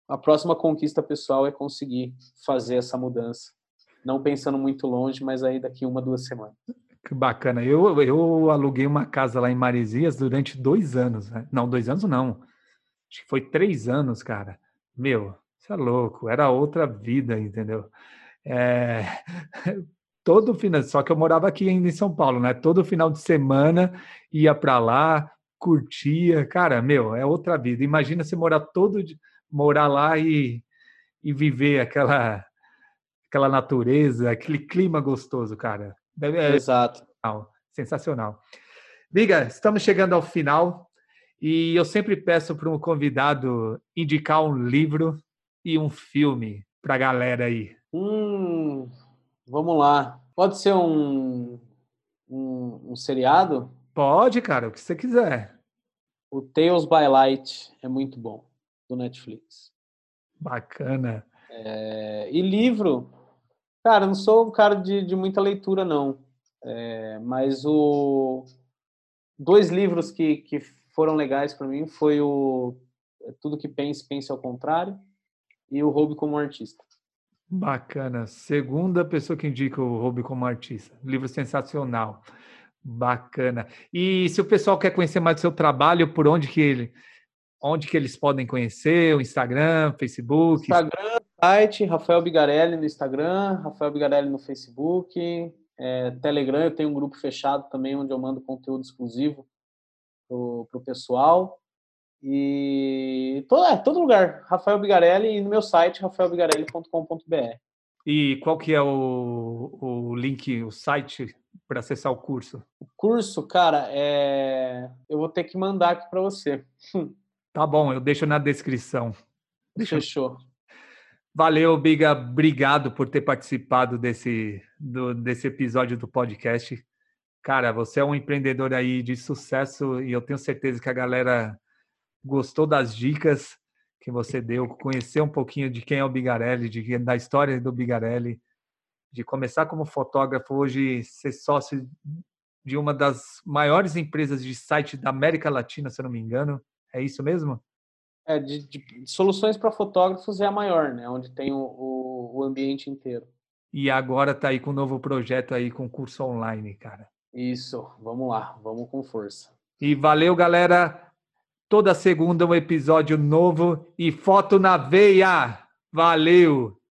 a próxima conquista pessoal é conseguir fazer essa mudança. Não pensando muito longe, mas aí daqui uma, duas semanas. Que bacana. Eu, eu aluguei uma casa lá em Maresias durante dois anos. Né? Não, dois anos não. Acho que foi três anos, cara. Meu, você é louco. Era outra vida, entendeu? É... Todo final, só que eu morava aqui ainda em São Paulo, né? Todo final de semana ia para lá, curtia. Cara, meu, é outra vida. Imagina você morar todo morar lá e, e viver aquela aquela natureza, aquele clima gostoso, cara. É, Exato. Sensacional. Biga, estamos chegando ao final e eu sempre peço para um convidado indicar um livro e um filme para a galera aí. Hum, vamos lá. Pode ser um, um, um seriado? Pode, cara, o que você quiser. O Tales by Light é muito bom, do Netflix. Bacana. É, e livro, cara, não sou um cara de, de muita leitura, não. É, mas o dois livros que, que foram legais para mim foi o é, Tudo que pense, pense ao contrário e o Hobby como artista. Bacana. Segunda pessoa que indica o Hobby como artista. Livro sensacional. Bacana. E se o pessoal quer conhecer mais do seu trabalho, por onde que ele, onde que eles podem conhecer? O Instagram, Facebook? Instagram, site, Rafael Bigarelli no Instagram, Rafael Bigarelli no Facebook, é, Telegram, eu tenho um grupo fechado também onde eu mando conteúdo exclusivo para o pessoal. E todo, é, todo lugar, Rafael Bigarelli e no meu site, rafaelbigarelli.com.br. E qual que é o, o link, o site para acessar o curso? O curso, cara, é... eu vou ter que mandar aqui para você. Tá bom, eu deixo na descrição. Deixa Fechou. Valeu, Biga. Obrigado por ter participado desse, do, desse episódio do podcast. Cara, você é um empreendedor aí de sucesso e eu tenho certeza que a galera gostou das dicas que você deu, conhecer um pouquinho de quem é o Bigarelli, de, da história do Bigarelli, de começar como fotógrafo, hoje ser sócio de uma das maiores empresas de site da América Latina, se eu não me engano. É isso mesmo? É, de, de, de soluções para fotógrafos é a maior, né? Onde tem o, o, o ambiente inteiro. E agora tá aí com um novo projeto aí com curso online, cara. Isso, vamos lá, vamos com força. E valeu, galera. Toda segunda um episódio novo e foto na veia. Valeu!